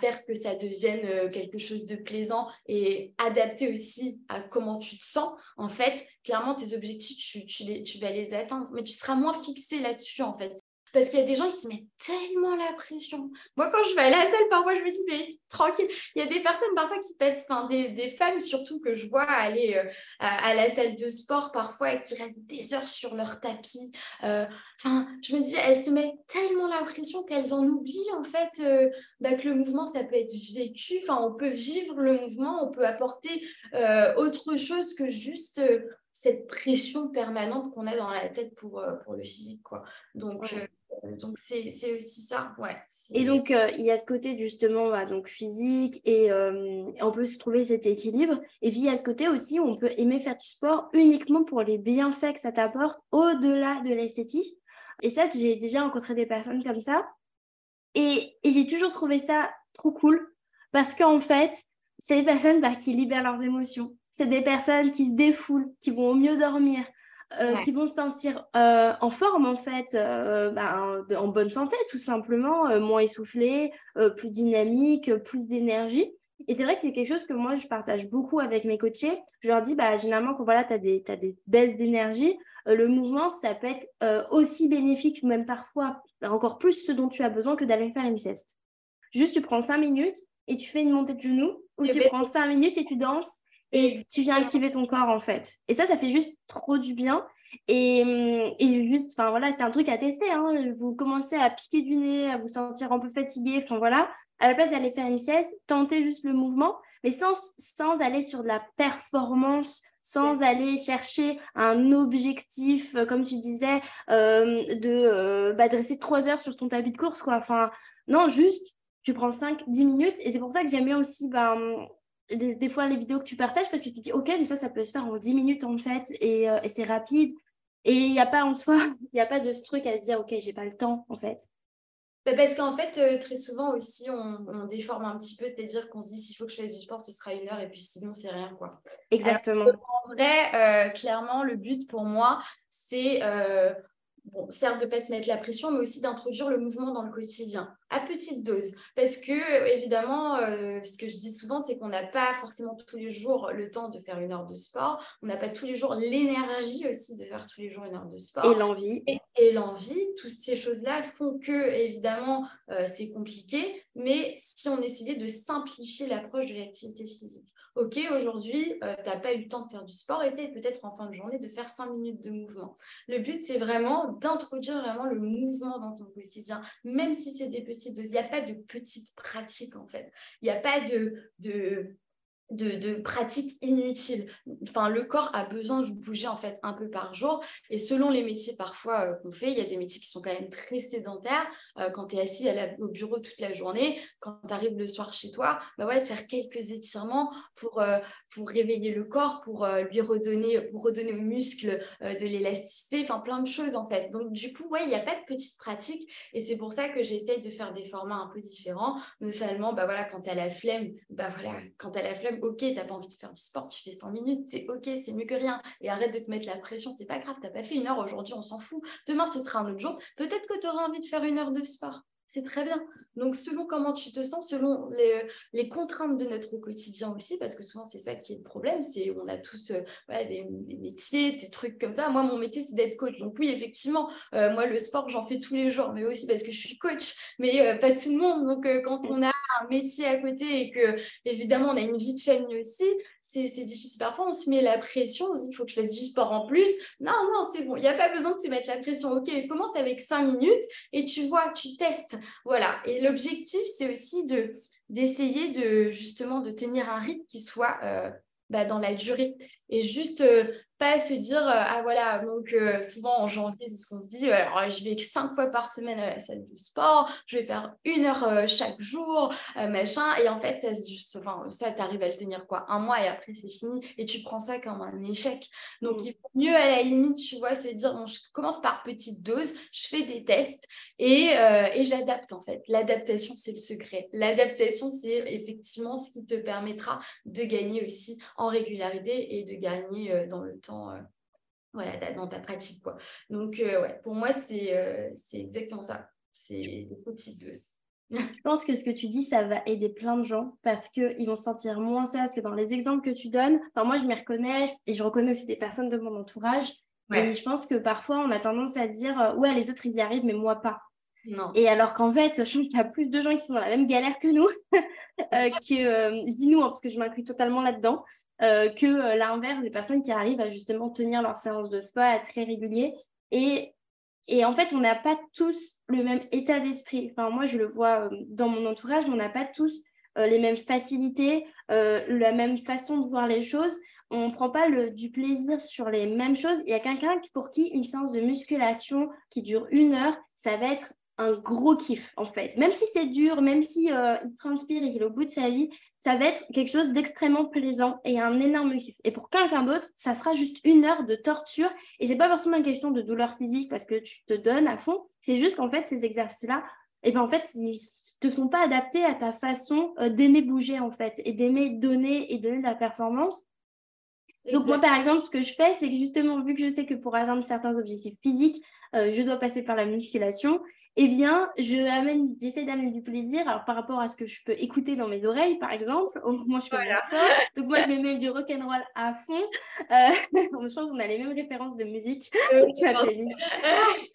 faire que ça devienne quelque chose de plaisant et adapté aussi à comment tu te sens, en fait, clairement, tes objectifs, tu, tu vas les atteindre, mais tu seras moins fixé là-dessus, en fait. Parce qu'il y a des gens, ils se mettent tellement la pression. Moi, quand je vais à la salle, parfois, je me dis, mais tranquille. Il y a des personnes parfois qui passent, enfin, des, des femmes surtout que je vois aller euh, à, la salle de sport parfois et qui restent des heures sur leur tapis. Euh, enfin, je me dis, elles se mettent tellement la pression qu'elles en oublient, en fait, euh, bah, que le mouvement, ça peut être vécu. Enfin, on peut vivre le mouvement, on peut apporter autre chose que juste cette pression permanente qu'on a dans la tête pour, pour le physique. Quoi. Donc, donc c'est aussi ça, ouais. Et donc euh, il y a ce côté justement bah, donc physique et euh, on peut se trouver cet équilibre. Et puis il y a ce côté aussi où on peut aimer faire du sport uniquement pour les bienfaits que ça t'apporte au-delà de l'esthétisme. Et ça, j'ai déjà rencontré des personnes comme ça. Et, et j'ai toujours trouvé ça trop cool parce qu'en fait, c'est des personnes bah, qui libèrent leurs émotions. C'est des personnes qui se défoulent, qui vont mieux dormir, euh, qui vont se sentir euh, en forme en fait, euh, ben, en bonne santé tout simplement, moins essoufflés, plus dynamiques, plus d'énergie. Et c'est vrai que c'est quelque chose que moi je partage beaucoup avec mes coachés. Je leur dis bah, généralement quand voilà, tu as, as, des baisses d'énergie, le mouvement ça peut être aussi bénéfique, même parfois encore plus ce dont tu as besoin que d'aller faire une sieste. Juste tu prends cinq minutes et tu fais une montée de genoux ou tu prends cinq minutes et tu danses et tu viens activer ton corps en fait. Et ça, ça fait juste trop du bien. Et, et juste, enfin voilà, c'est un truc à tester. Hein. Vous commencez à piquer du nez, à vous sentir un peu fatigué, enfin voilà. À la place d'aller faire une sieste, tentez juste le mouvement, mais sans, sans aller sur de la performance, sans aller chercher un objectif, euh, comme tu disais, euh, de euh, bah, dresser trois heures sur ton tapis de course. Quoi. Enfin, non, juste, tu prends 5-10 minutes. Et c'est pour ça que j'aime bien aussi des, fois les vidéos que tu partages parce que tu dis ok mais ça ça peut se faire en 10 minutes en fait et, euh, et c'est rapide. Et il n'y a pas en soi il n'y a pas de ce truc à se dire ok j'ai pas le temps en fait. Bah, parce qu'en fait euh, très souvent aussi on, on, déforme un petit peu c'est à dire qu'on se dit s'il faut que je fasse du sport ce sera une heure et puis sinon c'est rien quoi. Exactement. En vrai euh, clairement le but pour moi c'est bon, certes de ne pas se mettre la pression, mais aussi d'introduire le mouvement dans le quotidien, à petite dose. Parce que, évidemment, euh, ce que je dis souvent, c'est qu'on n'a pas forcément tous les jours le temps de faire une heure de sport, on n'a pas tous les jours l'énergie aussi de faire tous les jours une heure de sport. Et l'envie. Et, l'envie, toutes ces choses-là font que, évidemment, euh, c'est compliqué, mais si on essayait de simplifier l'approche de l'activité physique. Ok, aujourd'hui, euh, tu n'as pas eu le temps de faire du sport, essaye peut-être en fin de journée de faire cinq minutes de mouvement. Le but, c'est vraiment d'introduire vraiment le mouvement dans ton quotidien, même si c'est des petites doses. Il n'y a pas de petites pratiques, en fait. Il n'y a pas de de, pratiques inutiles. Enfin, le corps a besoin de bouger en fait un peu par jour. Et selon les métiers parfois euh, qu'on fait, il y a des métiers qui sont quand même très sédentaires. Euh, quand tu es assis au bureau toute la journée, quand tu arrives le soir chez toi, bah ouais, faire quelques étirements pour, euh, pour réveiller le corps, pour lui redonner, pour redonner aux muscles de l'élasticité, enfin plein de choses en fait. Donc du coup, ouais, il n'y a pas de petites pratiques. Et c'est pour ça que j'essaye de faire des formats un peu différents. Notamment, bah voilà, quand tu as la flemme, bah voilà, quand tu as la flemme, ok, t'as pas envie de faire du sport, tu fais 100 minutes, c'est ok, c'est mieux que rien. Et arrête de te mettre la pression, c'est pas grave, t'as pas fait une heure aujourd'hui, on s'en fout. Demain, ce sera un autre jour. Peut-être que tu auras envie de faire une heure de sport. C'est très bien. Donc, selon comment tu te sens, selon les, contraintes de notre quotidien aussi, parce que souvent, c'est ça qui est le problème, c'est on a tous euh, des, métiers, des trucs comme ça. Moi, mon métier, c'est d'être coach. Donc, oui, effectivement, euh, moi, le sport, j'en fais tous les jours, mais aussi parce que je suis coach, mais euh, pas tout le monde. Donc, quand on a un métier à côté et que, évidemment, on a une vie de famille aussi, c'est difficile. Parfois, on se met la pression, on se dit il faut que je fasse du sport en plus. Non, non, c'est bon, il n'y a pas besoin de se mettre la pression. Ok, commence avec cinq minutes et tu vois, tu testes. Voilà. Et l'objectif, c'est aussi de d'essayer de justement de tenir un rythme qui soit euh, bah, dans la durée et juste euh, pas se dire euh, ah voilà donc euh, souvent en janvier c'est ce qu'on se dit alors je vais cinq fois par semaine à la salle de sport je vais faire une heure chaque jour machin et en fait ça enfin, ça t'arrive à le tenir quoi un mois et après c'est fini et tu prends ça comme un échec. Donc mm. il faut mieux à la limite tu vois se dire bon je commence par petite dose je fais des tests et, et j'adapte en fait. L'adaptation c'est le secret. L'adaptation c'est effectivement ce qui te permettra de gagner aussi en régularité et de gagner euh, dans le temps euh, voilà, dans ta pratique. Quoi. Donc, euh, ouais, pour moi, c'est c'est exactement ça. C'est des petites doses. Je pense que ce que tu dis, ça va aider plein de gens parce qu'ils vont se sentir moins seuls? Parce que dans les exemples que tu donnes, enfin, moi, je m'y reconnais et je reconnais aussi des personnes de mon entourage. Et je pense que parfois, on a tendance à dire Ouais, les autres, ils y arrivent, mais moi pas. Et alors qu'en fait, je pense qu'il y a plus de gens qui sont dans la même galère que nous, que je dis nous hein, parce que je m'inclus totalement là-dedans, euh, que euh, l'inverse des personnes qui arrivent à justement tenir leur séance de spa à très régulier. Et, et en fait, on n'a pas tous le même état d'esprit. Enfin, moi, je le vois euh, dans mon entourage, mais on n'a pas tous les mêmes facilités, la même façon de voir les choses. On ne prend pas le, du plaisir sur les mêmes choses. Il y a quelqu'un pour qui une séance de musculation qui dure une heure, ça va être un gros kiff en fait. Même si c'est dur, même si il transpire et qu'il est au bout de sa vie, ça va être quelque chose d'extrêmement plaisant et un énorme kiff. Et pour quelqu'un d'autre, ça sera juste une heure de torture. Et c'est pas forcément une question de douleur physique parce que tu te donnes à fond. C'est juste qu'en fait, ces exercices-là, et eh ben en fait, ils ne sont pas adaptés à ta façon euh, d'aimer bouger en fait et d'aimer donner et donner de la performance. Donc moi, par exemple, ce que je fais, c'est que justement, vu que je sais que pour atteindre certains objectifs physiques, euh, je dois passer par la musculation, eh bien, je amène, j'essaie d'amener du plaisir. Alors, par rapport à ce que je peux écouter dans mes oreilles, par exemple, moi, je fais sport. Donc, moi, je mets même du rock and roll à fond. Euh, je pense qu'on a les mêmes références de musique.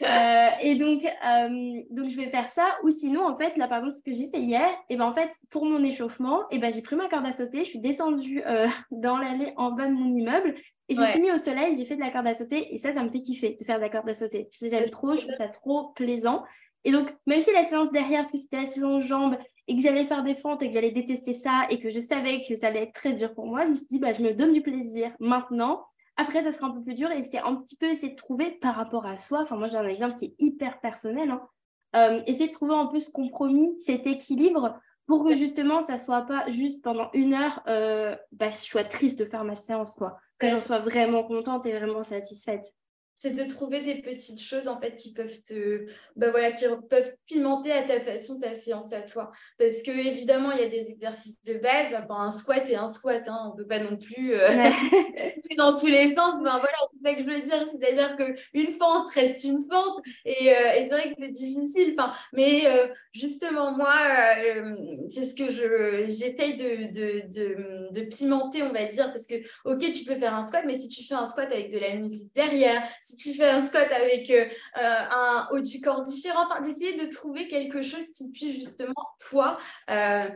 euh, et donc, euh, donc, je vais faire ça. Ou sinon, en fait, là, par exemple, ce que j'ai fait hier, et eh ben, en fait, pour mon échauffement, et eh ben, j'ai pris ma corde à sauter. Je suis descendue euh, dans l'allée en bas de mon immeuble. Et je me suis mis au soleil, j'ai fait de la corde à sauter et ça, ça me fait kiffer de faire de la corde à sauter. J'aime trop, je trouve ça trop plaisant. Et donc, même si la séance derrière, parce que c'était la séance jambes et que j'allais faire des fentes et que j'allais détester ça et que je savais que ça allait être très dur pour moi, je me suis dit, bah, je me donne du plaisir maintenant. Après, ça sera un peu plus dur et c'est un petit peu essayer de trouver par rapport à soi. Enfin, moi, j'ai un exemple qui est hyper personnel. Hein. Euh, essayer de trouver un peu ce compromis, cet équilibre pour que justement, ça soit pas juste pendant une heure, euh, bah, je sois triste de faire ma séance, quoi. Que j'en sois vraiment contente et vraiment satisfaite c'est de trouver des petites choses en fait qui peuvent te bah voilà qui peuvent pimenter à ta façon ta séance à toi. Parce que évidemment il y a des exercices de base. Un squat et un squat hein, on peut pas non plus euh, dans tous les sens. Voilà c'est ça que je veux dire. C'est-à-dire que une fente reste une fente. Et, euh, et c'est vrai que c'est difficile. Enfin mais euh, justement moi c'est ce que je j'essaye de, de, de, de pimenter on va dire. Parce que ok tu peux faire un squat mais si tu fais un squat avec de la musique derrière si tu fais un squat avec euh, un haut du corps différent, enfin, d'essayer de trouver quelque chose qui puisse justement, toi, euh,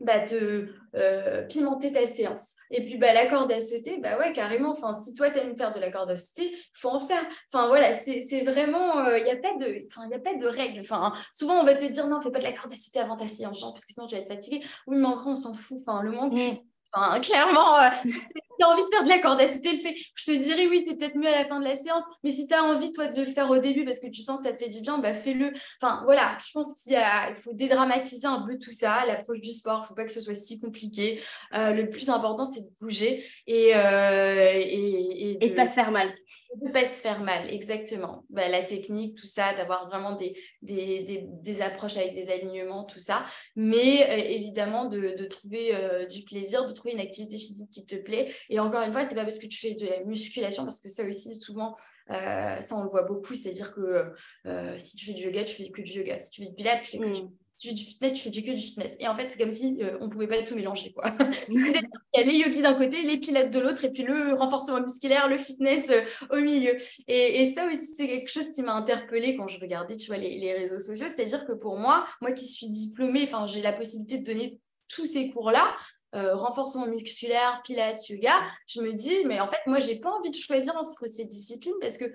bah, te euh, pimenter ta séance. Et puis bah, la corde à sauter, bah ouais, carrément. Enfin, si toi, tu aimes faire de la corde à sauter, il faut en faire. Enfin, voilà, c'est vraiment, il n'y a, pas de, règles. Souvent, on va te dire, non, fais pas de la corde à sauter avant ta séance, parce que sinon, tu vas être fatigué. Oui, mais en vrai, on s'en fout. Le moment tu Enfin, clairement, euh, tu as envie de faire de la corde à sauter, le fait. Je te dirais, oui, c'est peut-être mieux à la fin de la séance, mais si tu as envie, toi, de le faire au début parce que tu sens que ça te fait du bien, bah, fais-le. Enfin, voilà, je pense qu'il faut dédramatiser un peu tout ça, l'approche du sport. Il ne faut pas que ce soit si compliqué. Euh, le plus important, c'est de bouger et, euh, et, de... ne pas se faire mal. Ne pas se faire mal, exactement. Bah, la technique, tout ça, d'avoir vraiment des, approches avec des alignements, tout ça. Mais évidemment, de, trouver du plaisir, de trouver une activité physique qui te plaît et encore une fois, c'est pas parce que tu fais de la musculation, parce que ça aussi, souvent, euh, ça on le voit beaucoup, c'est-à-dire que euh, si tu fais du yoga, tu fais que du yoga. Si tu fais du pilates, tu fais que du, mm. Tu fais du fitness, tu fais que du fitness. Et en fait, c'est comme si euh, on pouvait pas tout mélanger. Quoi. Il y a les yogis d'un côté, les pilates de l'autre, et puis le renforcement musculaire, le fitness au milieu. Et, et, ça aussi, c'est quelque chose qui m'a interpellée quand je regardais tu vois, les, les réseaux sociaux. C'est-à-dire que pour moi, moi qui suis diplômée, j'ai la possibilité de donner tous ces cours-là. Euh, renforcement musculaire, pilates, yoga, je me dis, mais en fait, moi, j'ai pas envie de choisir entre ces disciplines parce que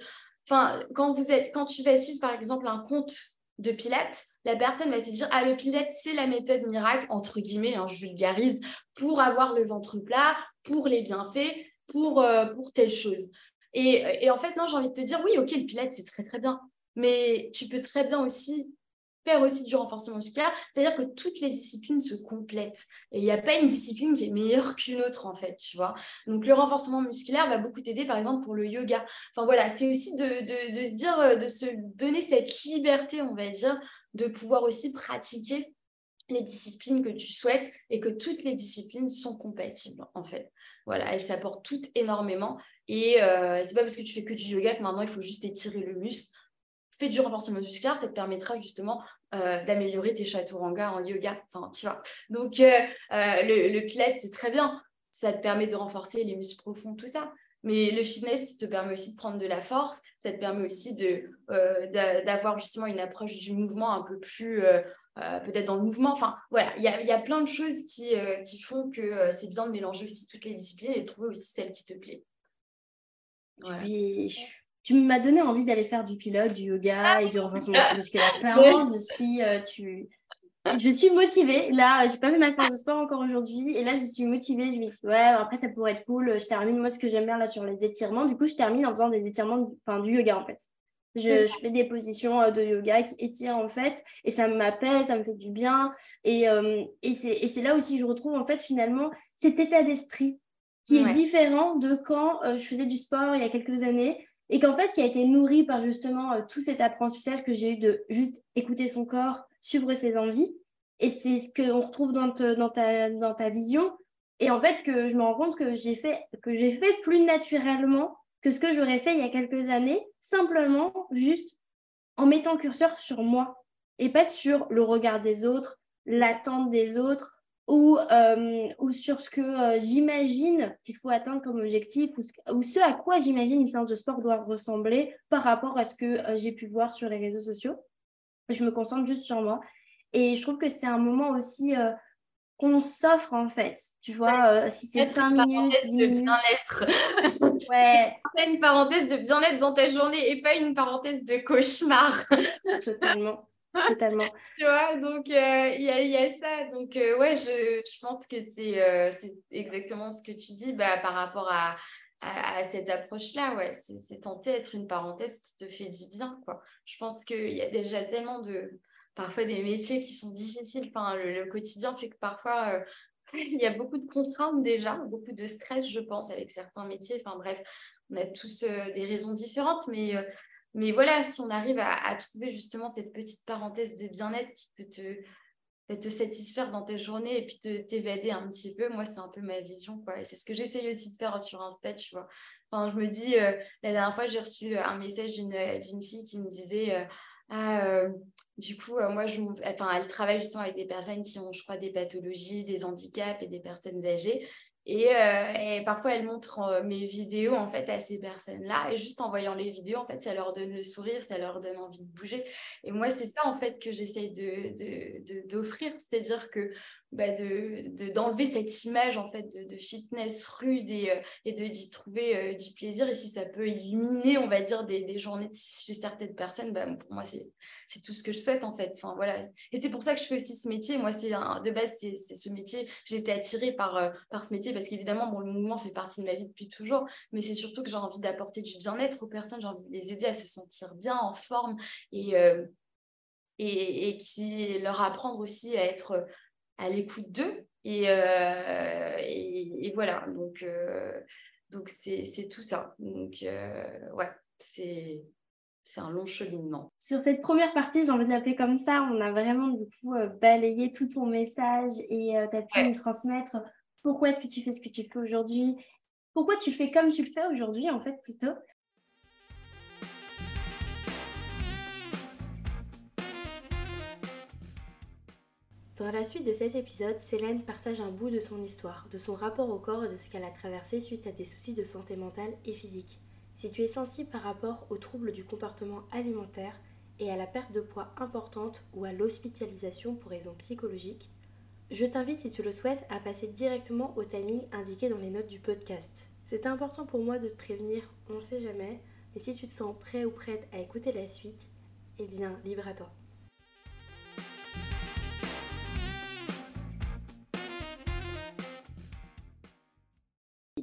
quand, vous êtes, quand tu vas suivre, par exemple, un compte de pilates, la personne va te dire, ah, le pilates, c'est la méthode miracle, entre guillemets, hein, je vulgarise, pour avoir le ventre plat, pour les bienfaits, pour, euh, pour telle chose. Et, en fait, non, j'ai envie de te dire, oui, ok, le pilates, c'est très, très bien. Mais tu peux très bien aussi faire aussi du renforcement musculaire, c'est-à-dire que toutes les disciplines se complètent. Et il n'y a pas une discipline qui est meilleure qu'une autre, en fait, tu vois. Donc, le renforcement musculaire va beaucoup t'aider, par exemple, pour le yoga. Enfin, voilà, c'est aussi de, se dire, euh, de se donner cette liberté, on va dire, de pouvoir aussi pratiquer les disciplines que tu souhaites et que toutes les disciplines sont compatibles, en fait. Voilà, elles s'apportent toutes énormément. Et euh, c'est pas parce que tu fais que du yoga que maintenant, il faut juste étirer le muscle fais du renforcement musculaire, ça te permettra justement euh, d'améliorer tes chaturangas en yoga. Enfin, tu vois. Donc, euh, euh, le, le pilates, c'est très bien. Ça te permet de renforcer les muscles profonds, tout ça. Mais le fitness te permet aussi de prendre de la force. Ça te permet aussi d'avoir justement une approche du mouvement un peu plus, peut-être dans le mouvement. Enfin, voilà, il y a, y a, plein de choses qui, qui font que c'est bien de mélanger aussi toutes les disciplines et de trouver aussi celle qui te plaît. Ouais tu m'as donné envie d'aller faire du pilote, du yoga et du renforcement musculaire. Clairement, je suis, euh, tu... je suis motivée. Là, j'ai pas fait ma séance de sport encore aujourd'hui. Et là, je suis motivée. Je me dis, ouais, après, ça pourrait être cool. Je termine, moi, ce que j'aime bien là sur les étirements. Du coup, je termine en faisant des étirements, enfin, du yoga en fait. Je, fais des positions euh, de yoga qui étirent en fait. Et ça m'apaise, ça me fait du bien. Et, euh, et c'est là aussi, je retrouve en fait finalement cet état d'esprit qui est différent de quand je faisais du sport il y a quelques années et qu'en fait, qui a été nourri par justement euh, tout cet apprentissage que j'ai eu de juste écouter son corps, suivre ses envies. Et c'est ce qu'on retrouve dans, ta, vision. Et en fait, que je me rends compte que j'ai fait plus naturellement que ce que j'aurais fait il y a quelques années, simplement juste en mettant curseur sur moi et pas sur le regard des autres, l'attente des autres, ou, euh, ou sur ce que euh, j'imagine qu'il faut atteindre comme objectif ou ce, à quoi j'imagine une séance de sport doit ressembler par rapport à ce que euh, j'ai pu voir sur les réseaux sociaux. Je me concentre juste sur moi. Et je trouve que c'est un moment aussi qu'on s'offre en fait. Tu vois, si c'est 5 minutes, 10 minutes. ouais. une parenthèse de bien-être dans ta journée et pas une parenthèse de cauchemar. Totalement. Totalement. tu vois, donc euh, il y, a, ça. Donc, euh, ouais, je, je, pense que c'est euh, exactement ce que tu dis bah, par rapport à, à, cette approche-là. Ouais, c'est tenter d'être une parenthèse qui te fait du bien. Quoi. Je pense qu'il y a déjà tellement de. Parfois des métiers qui sont difficiles. Enfin, le, quotidien fait que parfois. il y a beaucoup de contraintes déjà, beaucoup de stress, je pense, avec certains métiers. Enfin bref, on a tous des raisons différentes, mais mais voilà, si on arrive à, trouver justement cette petite parenthèse de bien-être qui peut te, te satisfaire dans tes journées et puis t'évader un petit peu, moi, c'est un peu ma vision. Quoi. Et c'est ce que j'essaye aussi de faire sur Insta, tu vois. Enfin, je me dis, euh, la dernière fois, j'ai reçu un message d'une fille qui me disait euh, Ah, euh, du coup, moi, je, enfin, elle travaille justement avec des personnes qui ont, je crois, des pathologies, des handicaps et des personnes âgées. Euh, et, parfois, elle montre euh, mes vidéos en fait à ces personnes-là. Et juste en voyant les vidéos, en fait, ça leur donne le sourire, ça leur donne envie de bouger. Et moi, c'est ça en fait que j'essaye de, d'offrir. C'est-à-dire que bah de, d'enlever cette image en fait de, fitness rude et, euh, et de d'y trouver euh, du plaisir. Et si ça peut illuminer, on va dire, des, des journées chez certaines personnes, bah, pour moi, c'est, tout ce que je souhaite en fait. Enfin, voilà. Et c'est pour ça que je fais aussi ce métier. Moi, c'est de base, c'est, ce métier. Été attirée par, euh, par ce métier parce qu'évidemment, bon, le mouvement fait partie de ma vie depuis toujours. Mais c'est surtout que j'ai envie d'apporter du bien-être aux personnes. J'ai envie de les aider à se sentir bien, en forme et, et, et qui leur apprendre aussi à être à l'écoute d'eux. Et, euh, et, voilà, donc euh, donc c'est tout ça. Donc euh, ouais, c'est c'est un long cheminement. Sur cette première partie, j'ai envie de l'appeler comme ça, on a vraiment du coup balayé tout ton message et tu as pu nous transmettre pourquoi est-ce que tu fais ce que tu fais aujourd'hui, pourquoi tu fais comme tu le fais aujourd'hui en fait plutôt? Dans la suite de cet épisode, Célène partage un bout de son histoire, de son rapport au corps et de ce qu'elle a traversé suite à des soucis de santé mentale et physique. Si tu es sensible par rapport aux troubles du comportement alimentaire et à la perte de poids importante ou à l'hospitalisation pour raisons psychologiques, je t'invite si tu le souhaites à passer directement au timing indiqué dans les notes du podcast. C'est important pour moi de te prévenir, on ne sait jamais, mais si tu te sens prêt ou prête à écouter la suite, eh bien, libre à toi.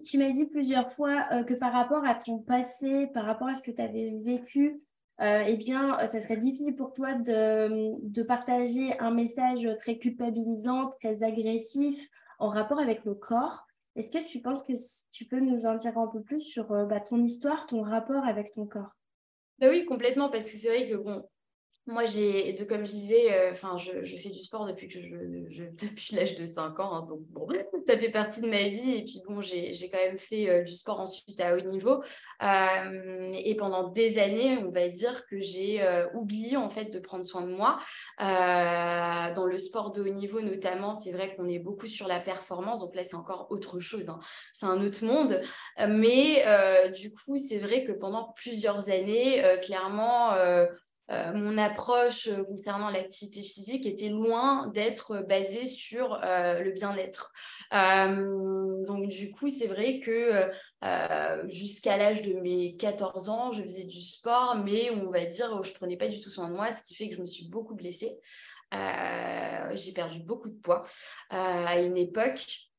Tu m'as dit plusieurs fois euh, que par rapport à ton passé, par rapport à ce que tu avais vécu, euh, eh bien, euh, ça serait difficile pour toi de, partager un message très culpabilisant, très agressif en rapport avec le corps. Est-ce que tu penses que tu peux nous en dire un peu plus sur bah, ton histoire, ton rapport avec ton corps? Bah Oui, complètement, parce que c'est vrai que bon, moi, j'ai, de, comme je disais, euh, je, fais du sport depuis que je, depuis l'âge de 5 ans, hein, donc bon, ça fait partie de ma vie. Et puis bon, j'ai, j'ai quand même fait euh, du sport ensuite à haut niveau. Euh, et pendant des années, on va dire que j'ai oublié en fait de prendre soin de moi. dans le sport de haut niveau notamment, c'est vrai qu'on est beaucoup sur la performance, donc là c'est encore autre chose, hein. c'est un autre monde. Mais du coup, c'est vrai que pendant plusieurs années, clairement euh, mon approche euh, concernant l'activité physique était loin d'être basée sur euh, le bien-être. donc du coup, c'est vrai que jusqu'à l'âge de mes 14 ans, je faisais du sport, mais on va dire, je prenais pas du tout soin de moi, ce qui fait que je me suis beaucoup blessée. j'ai perdu beaucoup de poids à une époque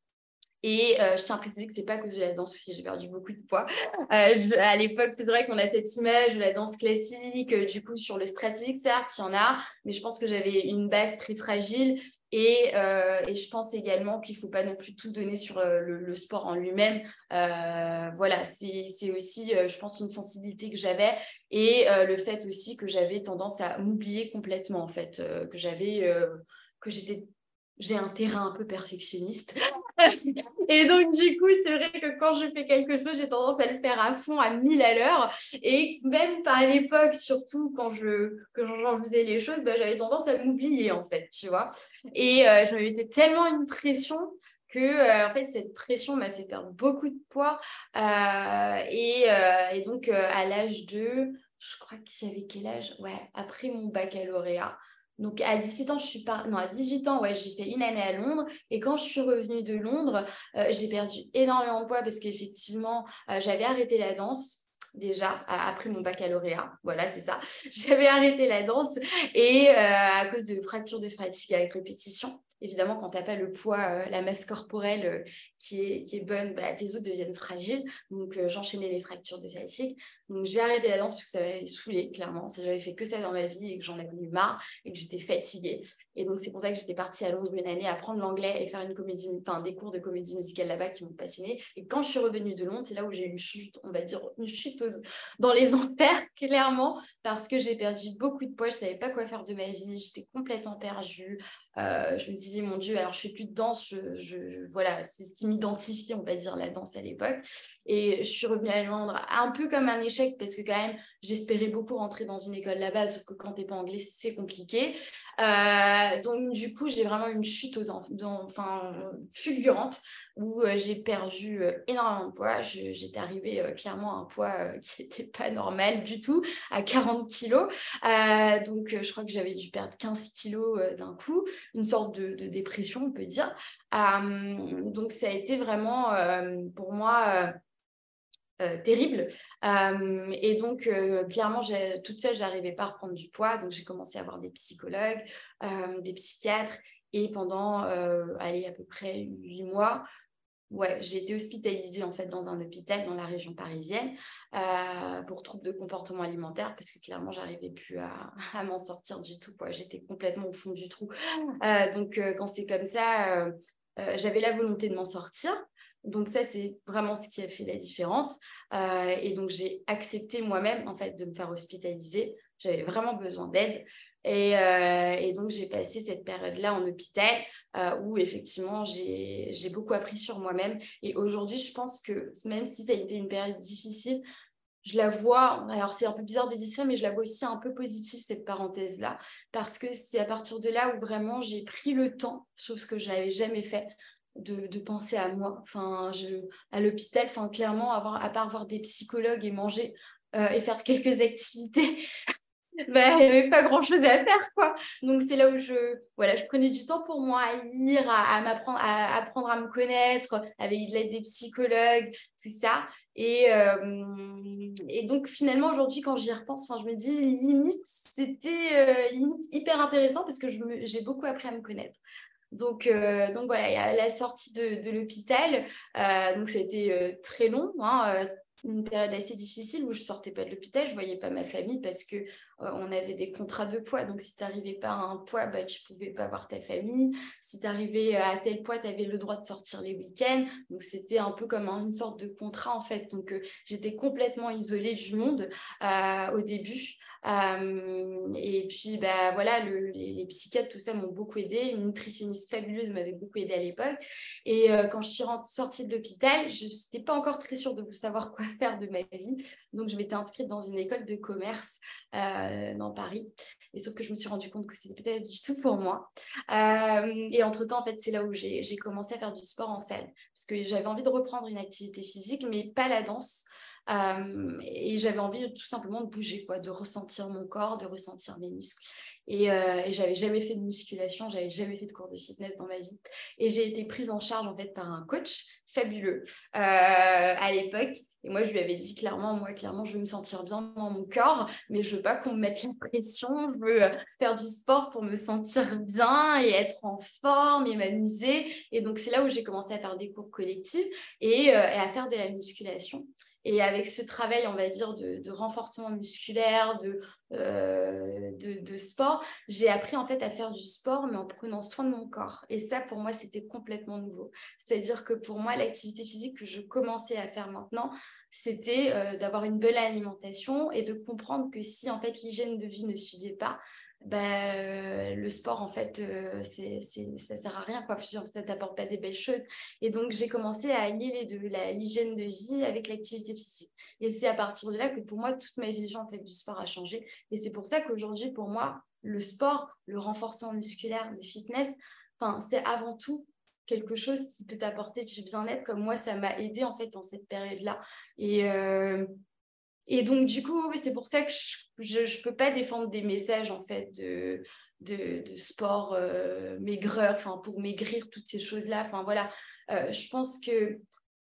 et euh, je tiens à préciser que c'est pas à cause de la danse aussi, j'ai perdu beaucoup de poids. Euh, à l'époque, c'est vrai qu'on a cette image de la danse classique, euh, du coup, sur le stress physique, certes, il y en a, mais je pense que j'avais une base très fragile. Et, et je pense également qu'il ne faut pas non plus tout donner sur le, sport en lui-même. voilà, c'est aussi, je pense, une sensibilité que j'avais et le fait aussi que j'avais tendance à m'oublier complètement, en fait, que j'avais, que j'étais j'ai un terrain un peu perfectionniste. et donc, du coup, c'est vrai que quand je fais quelque chose, j'ai tendance à le faire à fond, à 1000 à l'heure. Et même par l'époque, surtout quand je j'en faisais les choses, bah, j'avais tendance à m'oublier, en fait, tu vois. Et euh, je m'avais tellement une pression que euh, en fait cette pression m'a fait perdre beaucoup de poids euh, et, et, donc à l'âge de je crois que j'avais quel âge? Ouais après mon baccalauréat donc à 17 ans, je suis pas non à 18 ans, ouais, j'ai fait une année à Londres et quand je suis revenue de Londres, euh, j'ai perdu énormément de poids parce qu'effectivement, euh, j'avais arrêté la danse déjà après mon baccalauréat. Voilà, c'est ça. J'avais arrêté la danse et euh, à cause de fractures de fatigue avec répétition. Évidemment, quand tu n'as pas le poids, la masse corporelle qui, est, qui est bonne, bah, tes os deviennent fragiles. Donc, j'enchaînais les fractures de fatigue. Donc j'ai arrêté la danse parce que ça m'avait saoulé, clairement. J'avais fait que ça dans ma vie et que j'en avais eu marre et que j'étais fatiguée. Et donc c'est pour ça que j'étais partie à Londres une année apprendre l'anglais et faire une comédie, enfin des cours de comédie musicale là-bas qui m'ont passionnée. Et quand je suis revenue de Londres, c'est là où j'ai eu une chute, on va dire une chute dans les enfers, clairement, parce que j'ai perdu beaucoup de poids. Je savais pas quoi faire de ma vie. J'étais complètement perdue. Euh, je me disais mon Dieu, alors je fais plus de danse. Je, voilà, c'est ce qui m'identifier, on va dire, la danse à l'époque. Et je suis revenue à Londres un peu comme un échec parce que quand même, j'espérais beaucoup rentrer dans une école là-bas, sauf que quand tu n'es pas anglais, c'est compliqué. Euh, donc, du coup, j'ai vraiment une chute aux enfin, fulgurante où euh, j'ai perdu euh, énormément de poids. J'étais arrivée clairement à un poids qui n'était pas normal du tout, à 40 kilos. donc, je crois que j'avais dû perdre 15 kilos d'un coup, une sorte de, de, dépression, on peut dire. donc, ça a été vraiment pour moi euh, terrible. Euh, et donc, euh, clairement, toute seule, j'arrivais pas à reprendre du poids. Donc, j'ai commencé à avoir des psychologues, des psychiatres. Et pendant, allez, à peu près huit mois, ouais, j'ai été hospitalisée en fait dans un hôpital dans la région parisienne pour troubles de comportement alimentaire parce que clairement, j'arrivais plus à, à m'en sortir du tout. J'étais complètement au fond du trou. donc, quand c'est comme ça, j'avais la volonté de m'en sortir. Donc ça, c'est vraiment ce qui a fait la différence. Euh, et donc j'ai accepté moi-même en fait de me faire hospitaliser. J'avais vraiment besoin d'aide. Et, euh, donc j'ai passé cette période-là en hôpital euh, où effectivement j'ai beaucoup appris sur moi-même. Et aujourd'hui, je pense que même si ça a été une période difficile, je la vois, alors c'est un peu bizarre de dire ça, mais je la vois aussi un peu positive, cette parenthèse-là, parce que c'est à partir de là où vraiment j'ai pris le temps, chose que je n'avais jamais fait, de, penser à moi. Enfin, à l'hôpital, enfin, clairement, avoir, à part voir des psychologues et manger euh, et faire quelques activités, bah, il n'y avait pas grand-chose à faire. quoi. Donc, c'est là où je, voilà, je prenais du temps pour moi à lire, à, m'apprendre, à apprendre à me connaître, avec l'aide des psychologues, tout ça. Et, euh, et donc, finalement, aujourd'hui, quand j'y repense, je me dis, limite, c'était euh, limite hyper intéressant parce que j'ai beaucoup appris à me connaître. Donc, euh, donc voilà, il y a la sortie de, l'hôpital. Donc ça a été très long, hein, une période assez difficile où je sortais pas de l'hôpital, je voyais pas ma famille parce que on avait des contrats de poids. Donc si tu n'arrivais pas à un poids, bah, tu pouvais pas voir ta famille. Si tu arrivais à tel poids, tu avais le droit de sortir les week-ends. Donc c'était un peu comme une sorte de contrat en fait. Donc j'étais complètement isolée du monde au début. Euh, et puis, bah, voilà, les, psychiatres, tout ça m'ont beaucoup aidé. Une nutritionniste fabuleuse m'avait beaucoup aidé à l'époque. Et euh, quand je suis sortie de l'hôpital, je n'étais pas encore très sûre de savoir quoi faire de ma vie. Donc, je m'étais inscrite dans une école de commerce euh, dans Paris. Et sauf que je me suis rendu compte que c'était peut-être du tout pour moi. et entre-temps, en fait, c'est là où j'ai commencé à faire du sport en salle. Parce que j'avais envie de reprendre une activité physique, mais pas la danse. Euh, et j'avais envie tout simplement de bouger, quoi, de ressentir mon corps, de ressentir mes muscles. Et, euh, j'avais jamais fait de musculation, j'avais jamais fait de cours de fitness dans ma vie. Et j'ai été prise en charge en fait par un coach fabuleux euh, à l'époque. Et moi, je lui avais dit clairement, moi, clairement, je veux me sentir bien dans mon corps, mais je veux pas qu'on me mette la pression. Je veux faire du sport pour me sentir bien et être en forme et m'amuser. Et donc, c'est là où j'ai commencé à faire des cours collectifs et, et à faire de la musculation. Et avec ce travail, on va dire, de, renforcement musculaire, euh, de, sport, j'ai appris en fait à faire du sport, mais en prenant soin de mon corps. Et ça, pour moi, c'était complètement nouveau. C'est-à-dire que pour moi, l'activité physique que je commençais à faire maintenant, c'était euh, d'avoir une belle alimentation et de comprendre que si en fait l'hygiène de vie ne suivait pas, ben, le sport, en fait, euh, c'est, ça sert à rien, quoi. Ça t'apporte pas des belles choses. Et donc, j'ai commencé à allier les deux, l'hygiène de vie avec l'activité physique. Et c'est à partir de là que pour moi, toute ma vision en fait, du sport a changé. Et c'est pour ça qu'aujourd'hui, pour moi, le sport, le renforcement musculaire, le fitness, c'est avant tout quelque chose qui peut t'apporter du bien-être, comme moi, ça m'a aidé en fait dans cette période-là. Et, euh, et donc, du coup, c'est pour ça que je ne peux pas défendre des messages, en fait, de, sport euh, maigreur, pour maigrir, toutes ces choses-là. Voilà. Euh, je pense que,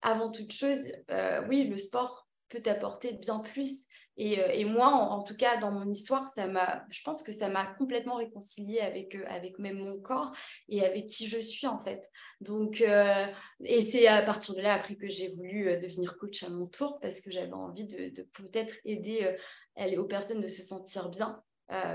avant toute chose, euh, oui, le sport peut apporter bien plus. Euh, et, moi, en, tout cas, dans mon histoire, ça m'a, je pense que ça m'a complètement réconciliée avec, euh, avec même mon corps et avec qui je suis, en fait. Donc, euh, et c'est à partir de là, après, que j'ai voulu devenir coach à mon tour parce que j'avais envie de, peut-être aider aux personnes de se sentir bien.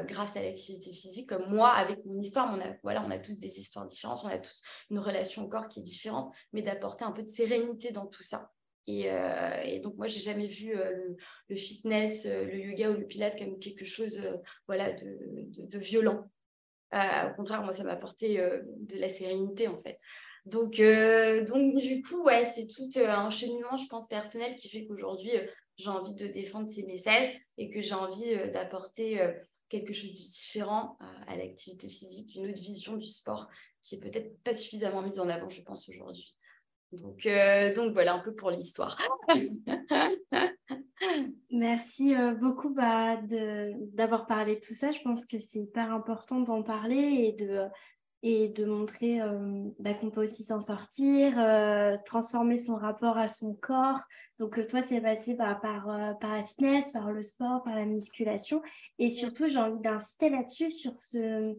grâce à l'activité physique, comme moi, avec mon histoire, on a, voilà, on a tous des histoires différentes, on a tous une relation au corps qui est différente, mais d'apporter un peu de sérénité dans tout ça. Euh, et, donc, moi, j'ai jamais vu euh, le, fitness, euh, le yoga ou le pilate comme quelque chose voilà, de, violent. au contraire, moi, ça m'a apporté de la sérénité, en fait. Donc, donc du coup, ouais, c'est tout un cheminement, je pense, personnel qui fait qu'aujourd'hui, j'ai envie de défendre ces messages et que j'ai envie d'apporter quelque chose de différent à l'activité physique, une autre vision du sport qui est peut-être pas suffisamment mise en avant, je pense, aujourd'hui. Donc, donc voilà un peu pour l'histoire. Merci euh, beaucoup bah, d'avoir parlé de tout ça. Je pense que c'est hyper important d'en parler et de, et de montrer euh, bah, qu'on peut aussi s'en sortir, euh, transformer son rapport à son corps. Donc toi, c'est passé bah, par, par la fitness, par le sport, par la musculation. Et surtout, j'ai envie d'insister là-dessus sur ce,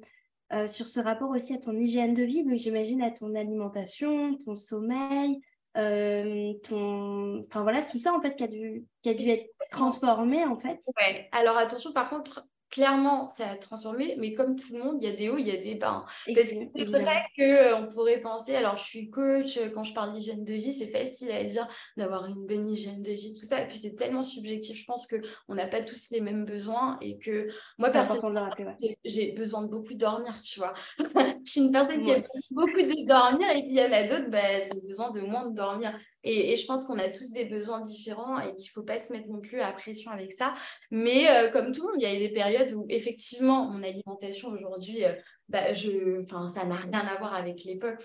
sur ce rapport aussi à ton hygiène de vie. Donc j'imagine à ton alimentation, ton sommeil, euh, ton... Enfin voilà, tout ça en fait qui a dû, qui a dû être transformé en fait. Ouais. Alors attention, par contre, clairement, ça a transformé, mais comme tout le monde, il y a des hauts, il y a des bas. Hein. Parce que c'est vrai qu'on euh, pourrait penser, alors je suis coach, euh, quand je parle d'hygiène de vie, c'est facile à dire d'avoir une bonne hygiène de vie, tout ça. Et puis c'est tellement subjectif, je pense qu'on n'a pas tous les mêmes besoins et que moi, personnellement, j'ai besoin de beaucoup dormir, tu vois. je suis une personne qui a beaucoup de dormir et puis il y en a d'autres, bah, elles ont besoin de moins de dormir. Et, je pense qu'on a tous des besoins différents et qu'il ne faut pas se mettre non plus à pression avec ça. Mais euh, comme tout le monde, il y a des périodes où effectivement, mon alimentation aujourd'hui, euh, bah, ça n'a rien à voir avec l'époque.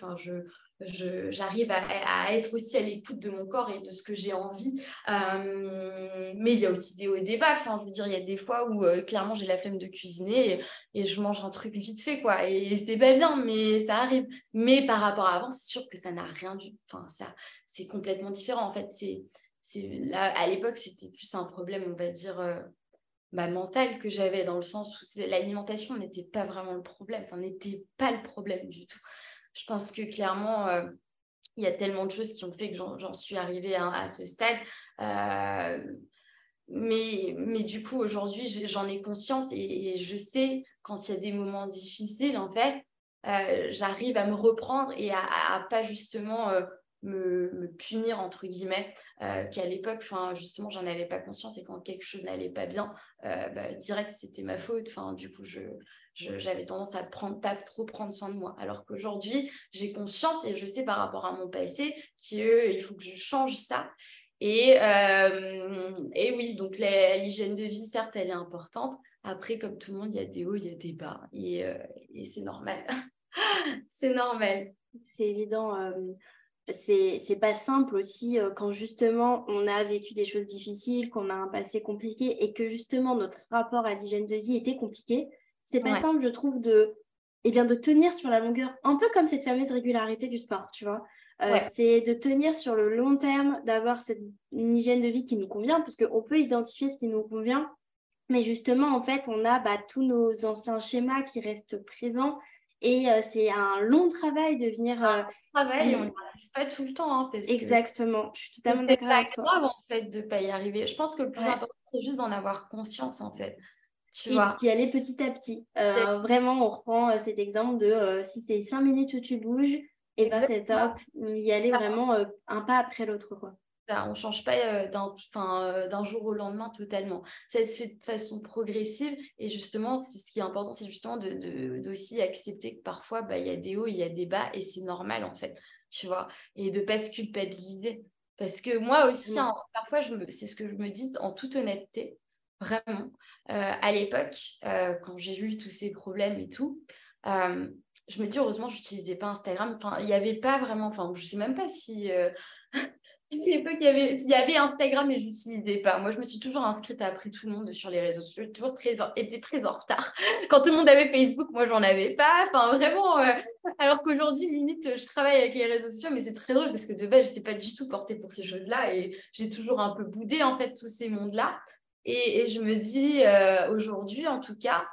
J'arrive à, être aussi à l'écoute de mon corps et de ce que j'ai envie. Euh, mais il y a aussi des hauts et des bas. Enfin, je veux dire, il y a des fois où clairement j'ai la flemme de cuisiner et, je mange un truc vite fait, quoi. Et, c'est pas bien, mais ça arrive. Mais par rapport à avant, c'est sûr que ça n'a rien du. Enfin, ça, c'est complètement différent. En fait, c'est, là, à l'époque, c'était plus un problème, on va dire, euh, bah, mental que j'avais, dans le sens où l'alimentation n'était pas vraiment le problème, enfin, n'était pas le problème du tout. Je pense que clairement, euh, il y a tellement de choses qui ont fait que j'en, suis arrivée à, ce stade. Euh, mais, mais du coup, aujourd'hui, j'en ai conscience et, je sais quand il y a des moments difficiles, en fait, j'arrive à me reprendre et à, à pas justement me, punir, entre guillemets, euh, qu'à l'époque, justement, j'en avais pas conscience et quand quelque chose n'allait pas bien, euh, bah, direct, c'était ma faute. Enfin, du coup, je, j'avais tendance à prendre, pas trop prendre soin de moi. Alors qu'aujourd'hui, j'ai conscience et je sais par rapport à mon passé qu'il faut que je change ça. Et, euh, et oui, donc l'hygiène de vie, certes, elle est importante. Après, comme tout le monde, il y a des hauts, il y a des bas. Et, et c'est normal. c'est normal. C'est évident c'est pas simple aussi euh, quand justement on a vécu des choses difficiles, qu'on a un passé compliqué et que justement notre rapport à l'hygiène de vie était compliqué. C'est pas simple, je trouve, de, eh bien, de tenir sur la longueur, un peu comme cette fameuse régularité du sport, tu vois. Euh, c'est de tenir sur le long terme, d'avoir cette une hygiène de vie qui nous convient, parce qu'on peut identifier ce qui nous convient, mais justement, en fait, on a bah, tous nos anciens schémas qui restent présents et euh, c'est un long travail de venir. Un euh, travail, on n'y arrive pas tout le temps. Hein, Exactement, je suis totalement d'accord avec toi. C'est grave en fait de ne pas y arriver. Je pense que le plus important, c'est juste d'en avoir conscience en fait. Tu et d'y aller petit à petit. Euh, vraiment, on reprend cet exemple de si c'est cinq minutes où tu bouges, et eh ben c'est top. Y aller vraiment un pas après l'autre. quoi on ne change pas euh, euh, d'un jour au lendemain totalement. Ça se fait de façon progressive et justement, ce qui est important, c'est justement d'aussi de, accepter que parfois, bah, il y a des hauts, il y a des bas et c'est normal en fait, tu vois, et de ne pas se culpabiliser. Parce que moi aussi, hein, parfois, c'est ce que je me dis en toute honnêteté, vraiment. Euh, à l'époque, quand j'ai eu tous ces problèmes et tout, je me dis heureusement, je n'utilisais pas Instagram. Enfin, il n'y avait pas vraiment, enfin, je ne sais même pas si l'époque, il y avait, Instagram et je n'utilisais pas. Moi, je me suis toujours inscrite après tout le monde sur les réseaux sociaux. J'ai toujours très, été très en retard. Quand tout le monde avait Facebook, moi, j'en avais pas. Enfin, vraiment. Euh, alors qu'aujourd'hui, limite, je travaille avec les réseaux sociaux, mais c'est très drôle parce que de base, je n'étais pas du tout portée pour ces choses-là et j'ai toujours un peu boudé, en fait, tous ces mondes-là. Et, je me dis, euh, aujourd'hui, en tout cas,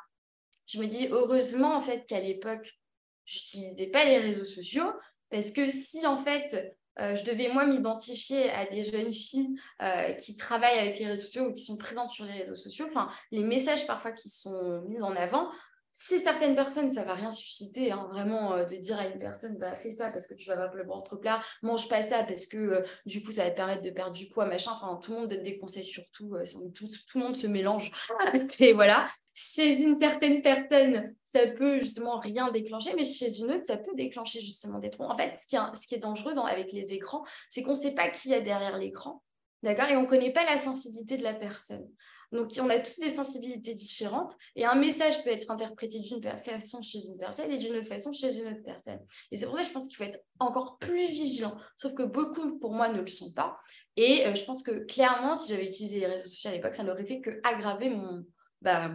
je me dis heureusement, en fait, qu'à l'époque, je n'utilisais pas les réseaux sociaux parce que si, en fait, euh, je devais moi m'identifier à des jeunes filles euh, qui travaillent avec les réseaux sociaux ou qui sont présentes sur les réseaux sociaux. Enfin, les messages parfois qui sont mis en avant, chez certaines personnes, ça va rien susciter, hein, vraiment, euh, de dire à une personne, bah, fais ça parce que tu vas avoir le ventre plat, mange pas ça parce que euh, du coup, ça va te permettre de perdre du poids, machin. Enfin, tout le monde donne des conseils sur tout, euh, tout, tout, le monde se mélange. Et voilà. Chez une certaine personne, ça peut justement rien déclencher, mais chez une autre, ça peut déclencher justement des troncs. En fait, ce qui est, ce qui est dangereux dans, avec les écrans, c'est qu'on ne sait pas qui y a derrière l'écran. D'accord Et on ne connaît pas la sensibilité de la personne. Donc, on a tous des sensibilités différentes et un message peut être interprété d'une façon chez une personne et d'une autre façon chez une autre personne. Et c'est pour ça que je pense qu'il faut être encore plus vigilant. Sauf que beaucoup, pour moi, ne le sont pas. Et euh, je pense que clairement, si j'avais utilisé les réseaux sociaux à l'époque, ça n'aurait fait que aggraver mon, bah,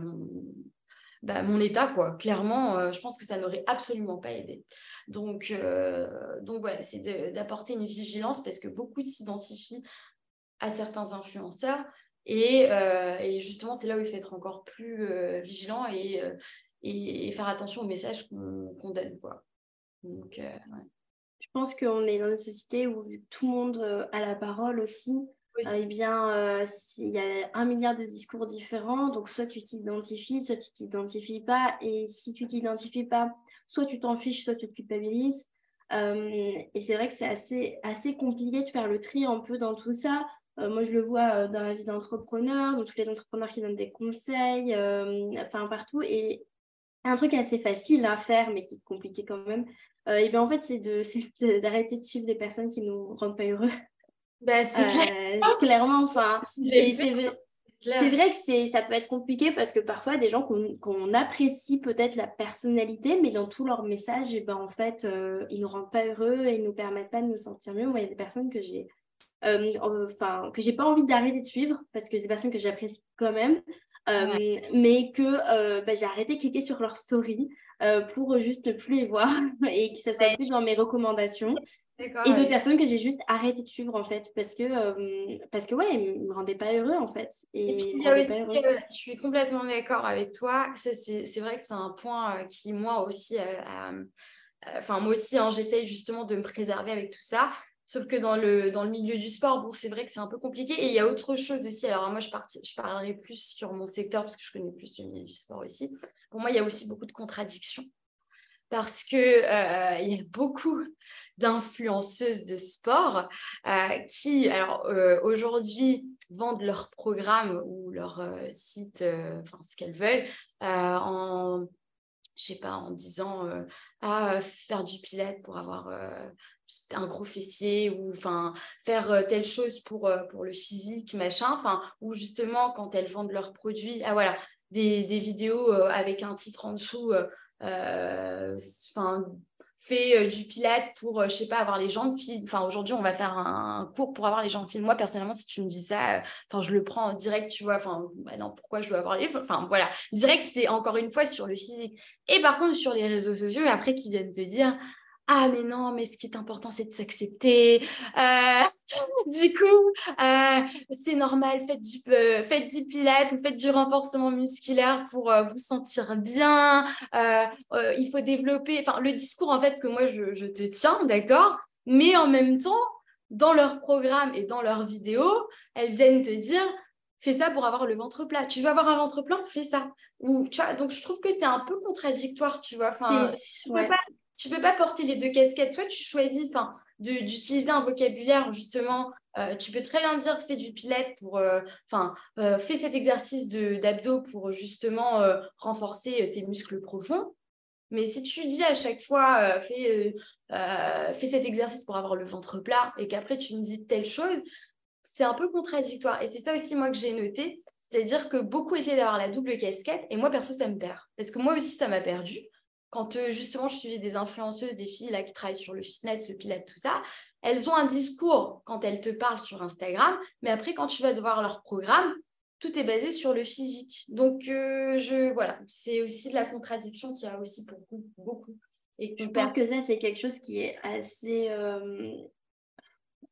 bah, mon, état, quoi. Clairement, euh, je pense que ça n'aurait absolument pas aidé. Donc, euh, donc voilà, c'est d'apporter une vigilance parce que beaucoup s'identifient à certains influenceurs euh, et, justement, c'est là où il faut être encore plus euh, vigilant euh, et, et, faire attention aux messages qu'on donne. Quoi. Donc, Je pense qu'on est dans une société où tout le monde a la parole aussi. eh bien, il y a un milliard de discours différents, donc soit tu t'identifies, soit tu t'identifies pas, et si tu t'identifies pas, soit tu t'en fiches, soit tu te culpabilises. et c'est vrai que c'est assez, assez compliqué de faire le tri un peu dans tout ça. Euh, moi, je le vois euh, dans la vie d'entrepreneur, donc tous les entrepreneurs qui donnent des conseils, euh, enfin partout. Et un truc assez facile à faire, mais qui est compliqué quand même, et bien en fait, c'est d'arrêter de, suivre des personnes qui ne nous rendent pas heureux. Bah, c'est clairement, enfin, c'est vrai. C'est vrai que ça peut être compliqué parce que parfois, des gens qu'on apprécie peut-être la personnalité, mais dans tous leurs messages, et ben, en fait, ils ne nous rendent pas heureux et ils ne nous permettent pas de nous sentir mieux. Moi, il y a des personnes que j'ai enfin, que j'ai pas envie d'arrêter de suivre parce que c'est des personnes que j'apprécie quand même, euh, mais que euh, bah, j'ai arrêté de cliquer sur leur story pour juste ne plus les voir et que ça soit plus dans mes recommandations. Et d'autres personnes que j'ai juste arrêté de suivre en fait parce que parce que ouais ils me rendaient pas heureux en fait. Et, puis, je suis complètement d'accord avec toi. C'est vrai que c'est un point qui moi aussi enfin moi aussi hein, j'essaye justement de me préserver avec tout ça Sauf que dans le, dans le milieu du sport, bon, c'est vrai que c'est un peu compliqué. Et il y a autre chose aussi. Alors, moi, je, je parlerai plus sur mon secteur parce que je connais plus le milieu du sport aussi. Pour moi, il y a aussi beaucoup de contradictions. Parce qu'il euh, il y a beaucoup d'influenceuses de sport euh, qui, alors, euh, aujourd'hui, vendent leur programme ou leur site, enfin, ce qu'elles veulent, en je sais pas, en disant ah, faire du pilate pour avoir un gros fessier ou enfin faire euh, telle chose pour, euh, pour le physique, machin, enfin, ou justement quand elles vendent leurs produits, ah voilà, des, des vidéos euh, avec un titre en dessous, enfin, fait du pilate pour, je sais pas, avoir les jambes fines. Enfin, aujourd'hui, on va faire un, cours pour avoir les jambes fines. Moi, personnellement, si tu me dis ça, enfin, je le prends en direct, tu vois. Enfin, bah non, pourquoi je dois avoir les. Enfin, voilà. Direct, c'est encore une fois sur le physique. Et par contre, sur les réseaux sociaux, après, qui viennent te dire, ah mais non, mais ce qui est important, c'est de s'accepter. Euh, du coup, euh, c'est normal, faites du, euh, faites du pilate ou faites du renforcement musculaire pour vous sentir bien. il faut développer, enfin le discours en fait que moi je, je te tiens, d'accord? Mais en même temps, dans leur programme et dans leurs vidéos, elles viennent te dire fais ça pour avoir le ventre plat. Tu veux avoir un ventre plat, fais ça. Ou, tu vois, donc je trouve que c'est un peu contradictoire, tu vois. Enfin, tu peux pas porter les deux casquettes. Soit tu choisis d'utiliser un vocabulaire justement, euh, tu peux très bien dire fais du pilate pour, euh, enfin, euh, fais cet exercice d'abdos pour justement renforcer tes muscles profonds. Mais si tu dis à chaque fois fais, fais cet exercice pour avoir le ventre plat et qu'après tu me dis telle chose, c'est un peu contradictoire. Et c'est ça aussi moi que j'ai noté. C'est-à-dire que beaucoup essaient d'avoir la double casquette et moi perso ça me perd. Parce que moi aussi ça m'a perdu quand euh, justement je suivais des influenceuses, des filles là qui travaillent sur le fitness, le pilates, tout ça, elles ont un discours quand elles te parlent sur Instagram, mais après quand tu vas devoir leur programme, tout est basé sur le physique. Donc euh, je voilà, c'est aussi de la contradiction qu'il y a aussi pour beaucoup. beaucoup. Et je pense que ça c'est quelque chose qui est assez euh,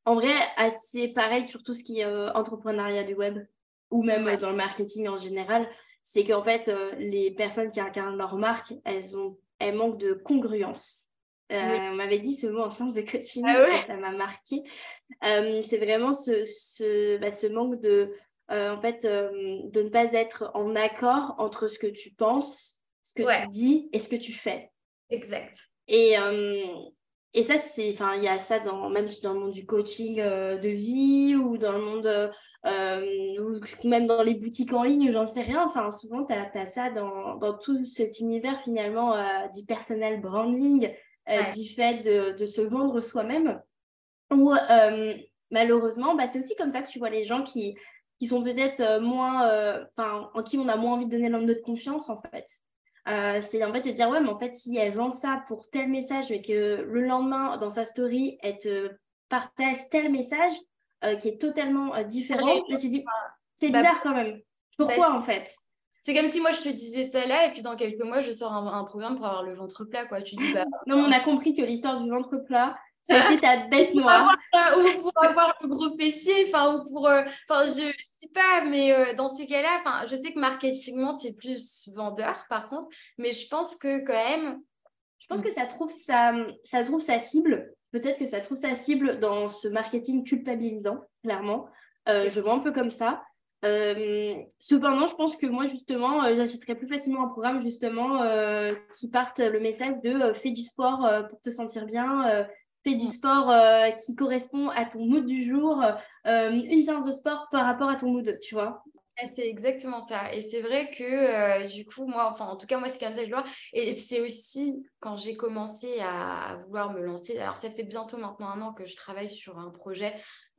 en vrai assez pareil sur tout ce qui est entrepreneuriat du web ou même dans le marketing en général c'est qu'en fait, les personnes qui incarnent leur marque, elles ont elle manque de congruence. Euh, on m'avait dit ce mot en sens de coaching, ah ça m'a marqué. Euh, c'est vraiment ce, ce, bah, ce, manque de, euh, en fait, de ne pas être en accord entre ce que tu penses, ce ce que tu dis et ce que tu fais. Exact. Et, et ça, c'est, enfin, il y a ça dans, même dans le monde du coaching de vie ou dans le monde euh, ou même dans les boutiques en ligne, j'en sais rien. Enfin, souvent, tu as, ça dans, dans, tout cet univers finalement euh, du personal branding, euh, du fait de, de, se vendre soi-même. Ou malheureusement, bah, c'est aussi comme ça que tu vois les gens qui, qui sont peut-être moins, enfin, en qui on a moins envie de donner l'homme de confiance en fait. C'est en fait de dire ouais mais en fait si elle vend ça pour tel message mais que le lendemain dans sa story elle te partage tel message euh, qui est totalement euh, différent. Là, tu dis, c'est bah, bizarre quand même. Pourquoi bah, en fait? C'est comme si moi je te disais ça là et puis dans quelques mois je sors un, programme pour avoir le ventre plat quoi. Tu dis bah, non, on a compris que l'histoire du ventre plat, c'était ta bête noire. ou pour avoir le gros fessier, enfin, ou pour. Euh, enfin, je ne sais pas, mais dans ces cas-là, enfin, je sais que marketingement, c'est plus vendeur, par contre, mais je pense que quand même. Je pense que ça trouve sa, ça trouve sa cible peut-être que ça trouve sa cible dans ce marketing culpabilisant, clairement. Euh, je vois un peu comme ça. Euh, cependant, je pense que moi, justement, euh, j'achèterais plus facilement un programme, justement, qui parte le message de fais du sport pour te sentir bien, du sport qui correspond à ton mood du jour, une séance de sport par rapport à ton mood, tu vois. C'est exactement ça. Et c'est vrai que euh, du coup, moi, enfin, en tout cas, moi, c'est comme ça que je vois. Et c'est aussi quand j'ai commencé à, vouloir me lancer. Alors, ça fait bientôt maintenant un an que je travaille sur un projet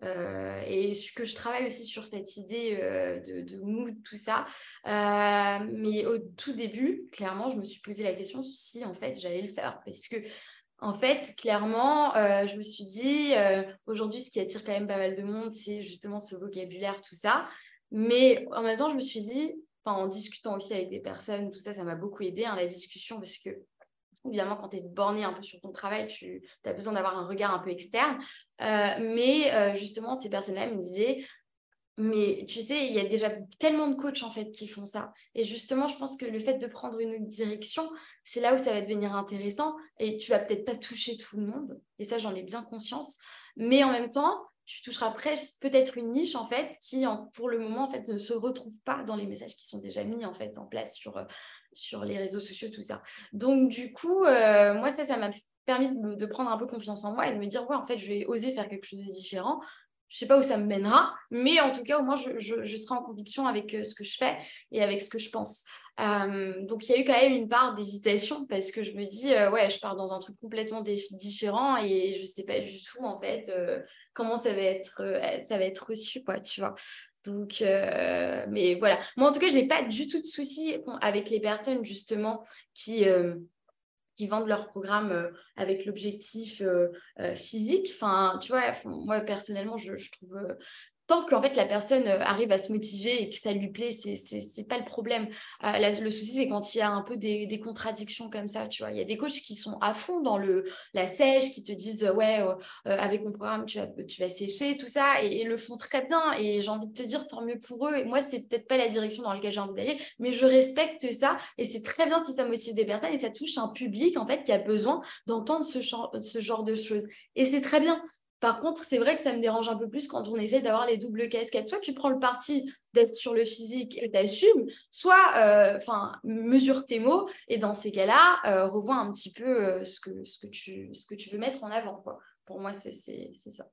euh, et que je travaille aussi sur cette idée euh, de, mood, tout ça. mais au tout début, clairement, je me suis posé la question si en fait j'allais le faire. Parce que en fait, clairement, je me suis dit, aujourd'hui, ce qui attire quand même pas mal de monde, c'est justement ce vocabulaire, tout ça. Mais en même temps, je me suis dit, en discutant aussi avec des personnes, tout ça, ça m'a beaucoup aidé, hein, la discussion, parce que évidemment, quand tu es borné un peu sur ton travail, tu as besoin d'avoir un regard un peu externe. Euh, mais euh, justement, ces personnes-là me disaient, mais tu sais, il y a déjà tellement de coachs en fait qui font ça. Et justement, je pense que le fait de prendre une direction, c'est là où ça va devenir intéressant. Et tu vas peut-être pas toucher tout le monde. Et ça, j'en ai bien conscience. Mais en même temps, tu toucheras peut-être une niche en fait qui pour le moment ne se retrouve pas dans les messages qui sont déjà mis en place sur, euh, sur les réseaux sociaux tout ça donc du coup euh, moi ça ça m'a permis de, prendre un peu confiance en moi et de me dire ouais en fait je vais oser faire quelque chose de différent je sais pas où ça me mènera mais en tout cas au moins je, serai en conviction avec euh, ce que je fais et avec ce que je pense donc il y a eu quand même une part d'hésitation parce que je me dis ouais je pars dans un truc complètement différent et je sais pas du tout en fait comment ça va être, euh, ça va être reçu, quoi, tu vois. Donc, euh, mais voilà. Moi, en tout cas, j'ai pas du tout de soucis avec les personnes, justement, qui, euh, qui vendent leur programme avec l'objectif physique. Enfin, tu vois, moi, personnellement, je, je trouve tant qu'en fait la personne euh, arrive à se motiver et que ça lui plaît, c'est c'est pas le problème. Euh, le souci c'est quand il y a un peu des, contradictions comme ça, tu vois. Il y a des coachs qui sont à fond dans le la sèche, qui te disent ouais euh, avec mon programme tu vas tu vas sécher tout ça et, le font très bien et j'ai envie de te dire tant mieux pour eux. Et moi c'est peut-être pas la direction dans laquelle j'ai envie d'aller, mais je respecte ça et c'est très bien si ça motive des personnes et ça touche un public en fait qui a besoin d'entendre ce genre de choses et c'est très bien. Par contre, c'est vrai que ça me dérange un peu plus quand on essaie d'avoir les doubles casquettes. Soit tu prends le parti d'être sur le physique et t'assumes, soit euh, enfin mesure tes mots et dans ces cas-là, euh, revois un petit peu euh, ce, que, ce, que tu, ce que tu veux mettre en avant. Quoi. Pour moi, c'est ça.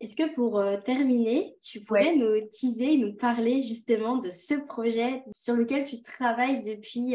Est-ce que pour terminer, tu pourrais nous teaser, nous parler justement de ce projet sur lequel tu travailles depuis,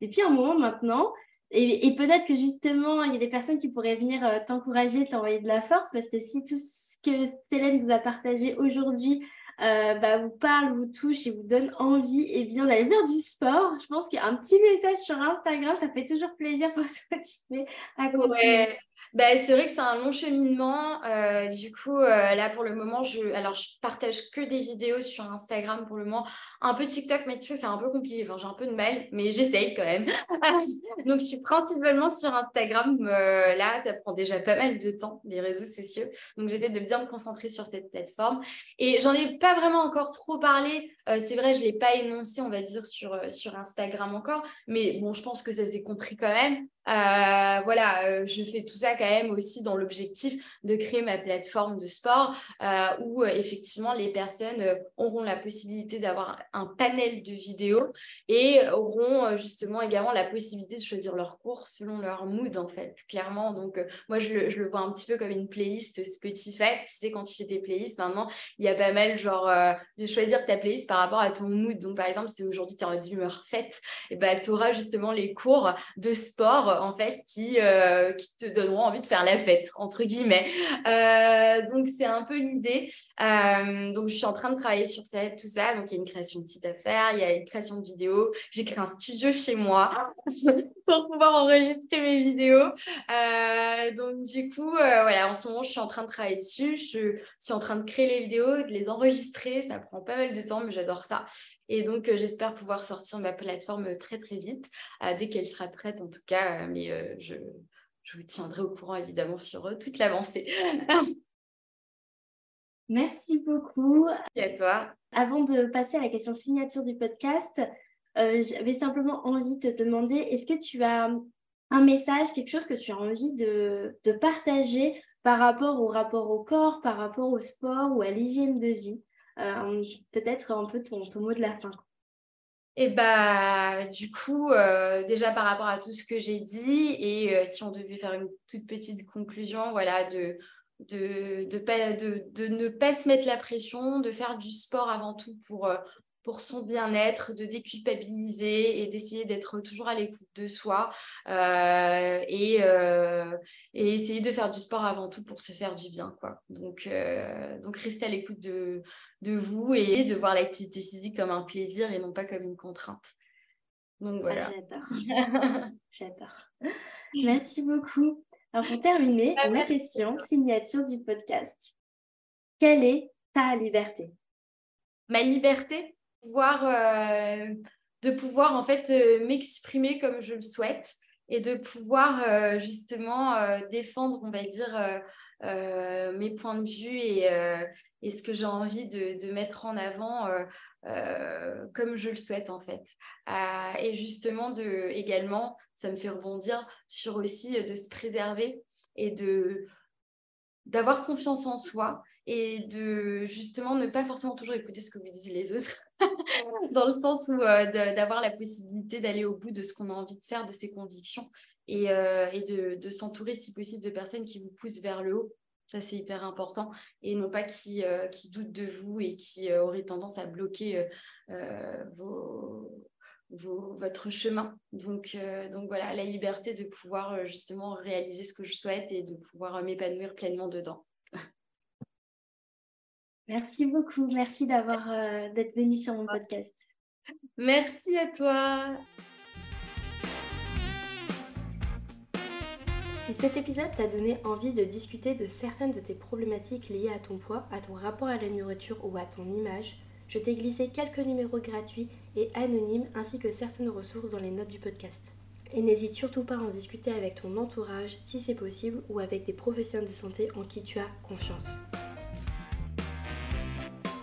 depuis un moment maintenant? Et, peut-être que justement, il y a des personnes qui pourraient venir euh, t'encourager, t'envoyer de la force, parce que si tout ce que Célène vous a partagé aujourd'hui euh, bah, vous parle, vous touche et vous donne envie et eh bien d'aller faire du sport, je pense qu'un petit message sur Instagram, ça fait toujours plaisir pour se motiver à continuer. Bah, c'est vrai que c'est un long cheminement. Euh, du coup, euh, là, pour le moment, je, alors, je partage que des vidéos sur Instagram pour le moment. Un peu TikTok, mais tu sais, c'est un peu compliqué. Enfin, j'ai un peu de mal, mais j'essaye quand même. Donc, je suis principalement sur Instagram. Euh, là, ça prend déjà pas mal de temps, les réseaux sociaux. Donc, j'essaie de bien me concentrer sur cette plateforme. Et j'en ai pas vraiment encore trop parlé. c'est vrai, je l'ai pas énoncé, on va dire, sur, sur Instagram encore. Mais bon, je pense que ça s'est compris quand même. Voilà, je fais tout ça quand même aussi dans l'objectif de créer ma plateforme de sport où effectivement les personnes auront la possibilité d'avoir un panel de vidéos et auront justement également la possibilité de choisir leur cours selon leur mood en fait, clairement. Donc moi je le, vois un petit peu comme une playlist Spotify. Tu sais, quand tu fais tes playlists, maintenant, il y a pas mal genre de choisir ta playlist par rapport à ton mood. Donc par exemple, si aujourd'hui tu es en humeur fête, et ben, tu auras justement les cours de sport en fait qui, euh, qui te donneront envie de faire la fête, entre guillemets. Euh, donc c'est un peu l'idée. Euh, donc je suis en train de travailler sur ça, tout ça. Donc il y a une création de site à faire, il y a une création de vidéos. J'ai créé un studio chez moi pour pouvoir enregistrer mes vidéos. donc du coup, voilà, en ce moment je suis en train de travailler dessus. Je suis en train de créer les vidéos, de les enregistrer. Ça prend pas mal de temps, mais j'adore ça. Et donc, euh, j'espère pouvoir sortir ma plateforme euh, très, très vite, euh, dès qu'elle sera prête en tout cas. mais je, je, vous tiendrai au courant évidemment sur toute l'avancée. Merci beaucoup. Et à toi. Avant de passer à la question signature du podcast, j'avais simplement envie de te demander, est-ce que tu as un message, quelque chose que tu as envie de, de partager par rapport au rapport au corps, par rapport au sport ou à l'hygiène de vie? Peut-être un peu ton, mot de la fin. Et bah, du coup, euh, déjà par rapport à tout ce que j'ai dit, et euh, si on devait faire une toute petite conclusion, voilà, de, de, de, de, ne pas se mettre la pression, de faire du sport avant tout pour, pour son bien-être, de déculpabiliser et d'essayer d'être toujours à l'écoute de soi euh, et, euh, et, essayer de faire du sport avant tout pour se faire du bien. Quoi. Donc, euh, donc rester à l'écoute de, de vous et de voir l'activité physique comme un plaisir et non pas comme une contrainte. Donc voilà. Ah, j'adore. J'adore. Merci beaucoup. Alors pour terminer, ah, la question signature du podcast. Quelle est ta liberté? Ma liberté? Euh, de pouvoir en fait euh, m'exprimer comme je le souhaite et de pouvoir euh, justement défendre, on va dire, mes points de vue et, et ce que j'ai envie de, de, mettre en avant comme je le souhaite en fait. et justement, de, également, ça me fait rebondir sur aussi de se préserver et d'avoir confiance en soi et de justement ne pas forcément toujours écouter ce que vous disent les autres, dans le sens où euh, d'avoir la possibilité d'aller au bout de ce qu'on a envie de faire, de ses convictions, et, euh, de, s'entourer si possible de personnes qui vous poussent vers le haut. Ça, c'est hyper important. Et non pas qui, euh, qui doutent de vous et qui auraient tendance à bloquer votre chemin. Donc, donc voilà, la liberté de pouvoir justement réaliser ce que je souhaite et de pouvoir m'épanouir pleinement dedans. Merci beaucoup. Merci d'avoir euh, d'être venu sur mon podcast. Merci à toi. Si cet épisode t'a donné envie de discuter de certaines de tes problématiques liées à ton poids, à ton rapport à la nourriture ou à ton image, je t'ai glissé quelques numéros gratuits et anonymes ainsi que certaines ressources dans les notes du podcast. Et n'hésite surtout pas à en discuter avec ton entourage si c'est possible ou avec des professionnels de santé en qui tu as confiance.